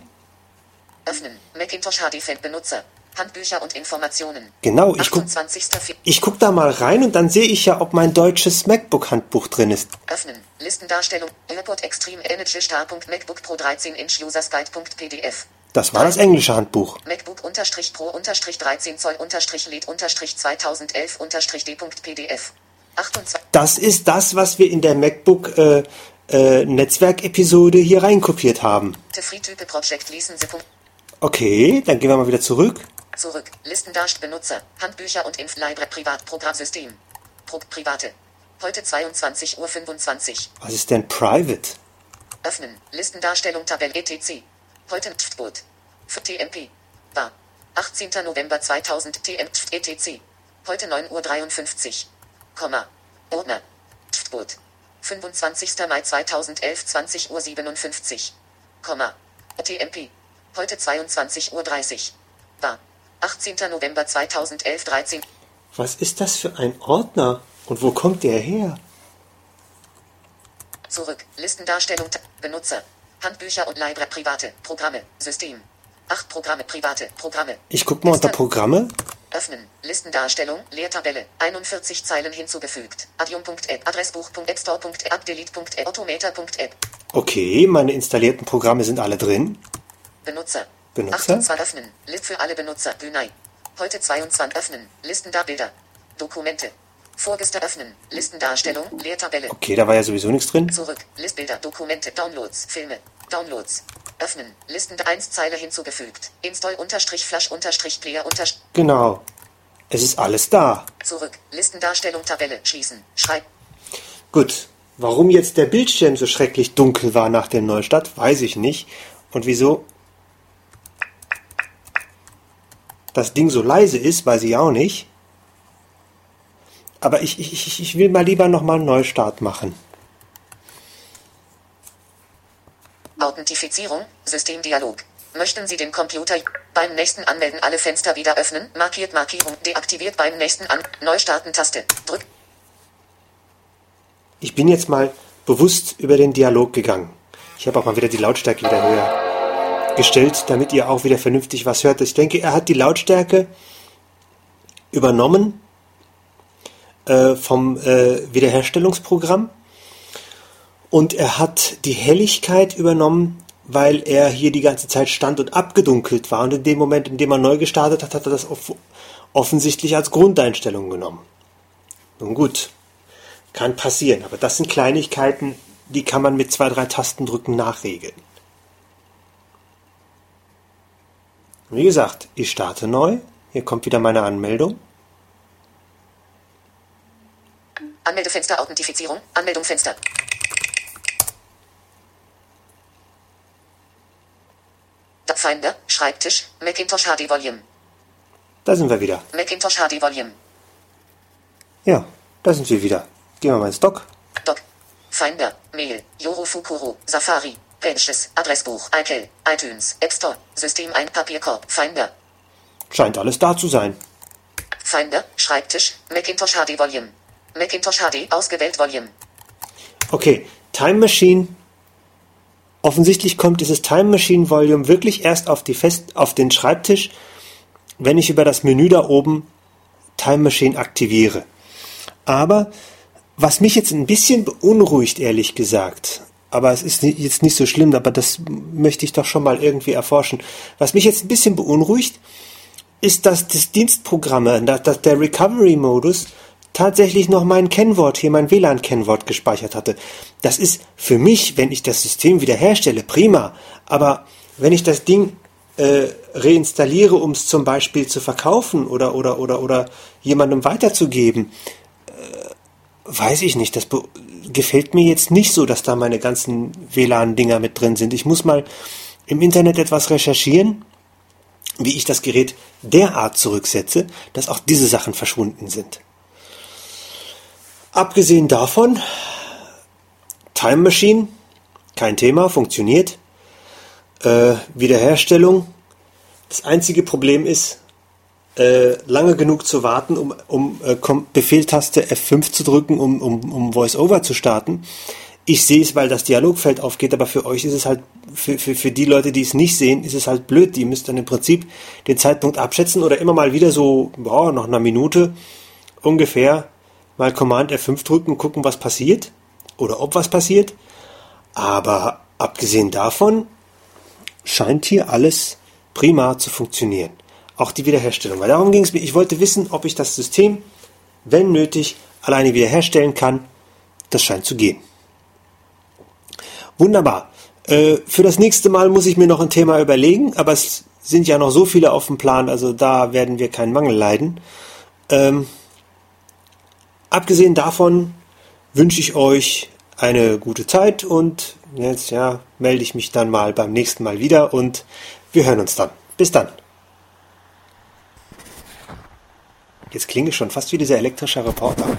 C: Öffnen. Macintosh HD Feld Benutzer. Handbücher und Informationen.
B: Genau, ich guck,
C: 28. Fe-
B: ich guck da mal rein und dann sehe ich ja, ob mein deutsches MacBook-Handbuch drin ist.
C: Öffnen. Listendarstellung. Airport Extreme Energy Star. MacBook Pro 13 Inch Users Guide.pdf.
B: Das war das englische Handbuch.
C: MacBook unterstrich Pro unterstrich 13 Zoll unterstrich LED unterstrich 2011 unterstrich D.pdf. 28.
B: Das ist das, was wir in der MacBook äh, äh, Netzwerk-Episode hier reinkopiert haben. Okay, dann gehen wir mal wieder zurück.
C: Zurück. Listendarst Benutzer. Handbücher und Inf Privatprogrammsystem. Pro Private. Heute 22.25 Uhr.
B: Was ist denn Private?
C: Öffnen. Listendarstellung Tabelle etc. Heute Pftboot. Für TMP. War. 18. November 2000 TM Pft etc. Heute 9.53 Uhr. Komma. Ordner. Pftboot. 25. Mai 2011 20 Uhr 57. Komma. TMP. Heute 22.30 Uhr. War. 18. November 2011 13.
B: Was ist das für ein Ordner? Und wo kommt der her?
C: Zurück. Listendarstellung. Benutzer. Handbücher und Library private. Programme. System. 8 Programme. Private. Programme.
B: Ich guck mal unter Programme.
C: Öffnen. Listendarstellung. Leertabelle. 41 Zeilen hinzugefügt. Adium.app. Adressbuch.app. Store.app. Delete.app. Automator.app.
B: Okay, meine installierten Programme sind alle drin.
C: Benutzer.
B: Benutzer?
C: 28 öffnen. List für alle Benutzer. Brunei. Heute 22 öffnen. Listen da Bilder. Dokumente. Vorgestern öffnen. Listendarstellung. Leertabelle.
B: Okay, da war ja sowieso nichts drin.
C: Zurück. Listbilder. Dokumente. Downloads. Filme. Downloads. Öffnen. Listen 1 Zeile hinzugefügt. Install unterstrich Flash unterstrich Player unterstrich.
B: Genau. Es ist alles da.
C: Zurück. Listendarstellung Tabelle. Schließen. Schreib.
B: Gut. Warum jetzt der Bildschirm so schrecklich dunkel war nach dem Neustart, weiß ich nicht. Und wieso das Ding so leise ist, weiß ich auch nicht. Aber ich, ich, ich- will mal lieber nochmal einen Neustart machen.
C: Authentifizierung. Systemdialog. Möchten Sie den Computer beim nächsten Anmelden alle Fenster wieder öffnen? Markiert Markierung. Deaktiviert beim nächsten An. Neustarten Taste. Drück.
B: Ich bin jetzt mal bewusst über den Dialog gegangen. Ich habe auch mal wieder die Lautstärke wieder höher gestellt, damit ihr auch wieder vernünftig was hört. Ich denke, er hat die Lautstärke übernommen äh, vom äh, Wiederherstellungsprogramm und er hat die Helligkeit übernommen, weil er hier die ganze Zeit stand und abgedunkelt war und in dem Moment, in dem er neu gestartet hat, hat er das off offensichtlich als Grundeinstellung genommen. Nun gut, kann passieren, aber das sind Kleinigkeiten, die kann man mit zwei, drei Tastendrücken nachregeln. Wie gesagt, ich starte neu. Hier kommt wieder meine Anmeldung.
C: Anmeldefenster Authentifizierung. Anmeldung Fenster. Finder. Schreibtisch. Macintosh HD Volume.
B: Da sind wir wieder.
C: Macintosh HD Volume.
B: Ja, da sind wir wieder. Gehen wir mal ins Dock.
C: Doc. Finder. Mail. Yoro Fukuro. Safari. Pages. Adressbuch. iCal. iTunes. App Store. System ein Papierkorb. Finder.
B: Scheint alles da zu sein.
C: Finder. Schreibtisch. Macintosh HD Volume. Macintosh HD. Ausgewählt Volume.
B: Okay, Time Machine. Offensichtlich kommt dieses Time Machine Volume wirklich erst auf, die Fest auf den Schreibtisch, wenn ich über das Menü da oben Time Machine aktiviere. Aber was mich jetzt ein bisschen beunruhigt, ehrlich gesagt, aber es ist jetzt nicht so schlimm, aber das möchte ich doch schon mal irgendwie erforschen. Was mich jetzt ein bisschen beunruhigt, ist, dass das Dienstprogramme, dass der Recovery-Modus tatsächlich noch mein Kennwort hier, mein WLAN-Kennwort gespeichert hatte. Das ist für mich, wenn ich das System wiederherstelle, prima. Aber wenn ich das Ding äh, reinstalliere, um es zum Beispiel zu verkaufen oder, oder, oder, oder jemandem weiterzugeben, äh, weiß ich nicht. Das gefällt mir jetzt nicht so, dass da meine ganzen WLAN-Dinger mit drin sind. Ich muss mal im Internet etwas recherchieren, wie ich das Gerät derart zurücksetze, dass auch diese Sachen verschwunden sind. Abgesehen davon, Time Machine, kein Thema, funktioniert. Äh, Wiederherstellung. Das einzige Problem ist, äh, lange genug zu warten, um, um äh, Befehltaste F5 zu drücken, um, um, um VoiceOver zu starten. Ich sehe es, weil das Dialogfeld aufgeht, aber für euch ist es halt, für, für, für die Leute, die es nicht sehen, ist es halt blöd. Die müsst dann im Prinzip den Zeitpunkt abschätzen oder immer mal wieder so, boah, nach einer Minute ungefähr mal Command F5 drücken gucken, was passiert oder ob was passiert. Aber abgesehen davon scheint hier alles prima zu funktionieren. Auch die Wiederherstellung. Weil darum ging es mir. Ich wollte wissen, ob ich das System, wenn nötig, alleine wiederherstellen kann. Das scheint zu gehen. Wunderbar. Äh, für das nächste Mal muss ich mir noch ein Thema überlegen, aber es sind ja noch so viele auf dem Plan, also da werden wir keinen Mangel leiden. Ähm, Abgesehen davon wünsche ich euch eine gute Zeit und jetzt ja, melde ich mich dann mal beim nächsten Mal wieder und wir hören uns dann. Bis dann. Jetzt klinge ich schon fast wie dieser elektrische Reporter.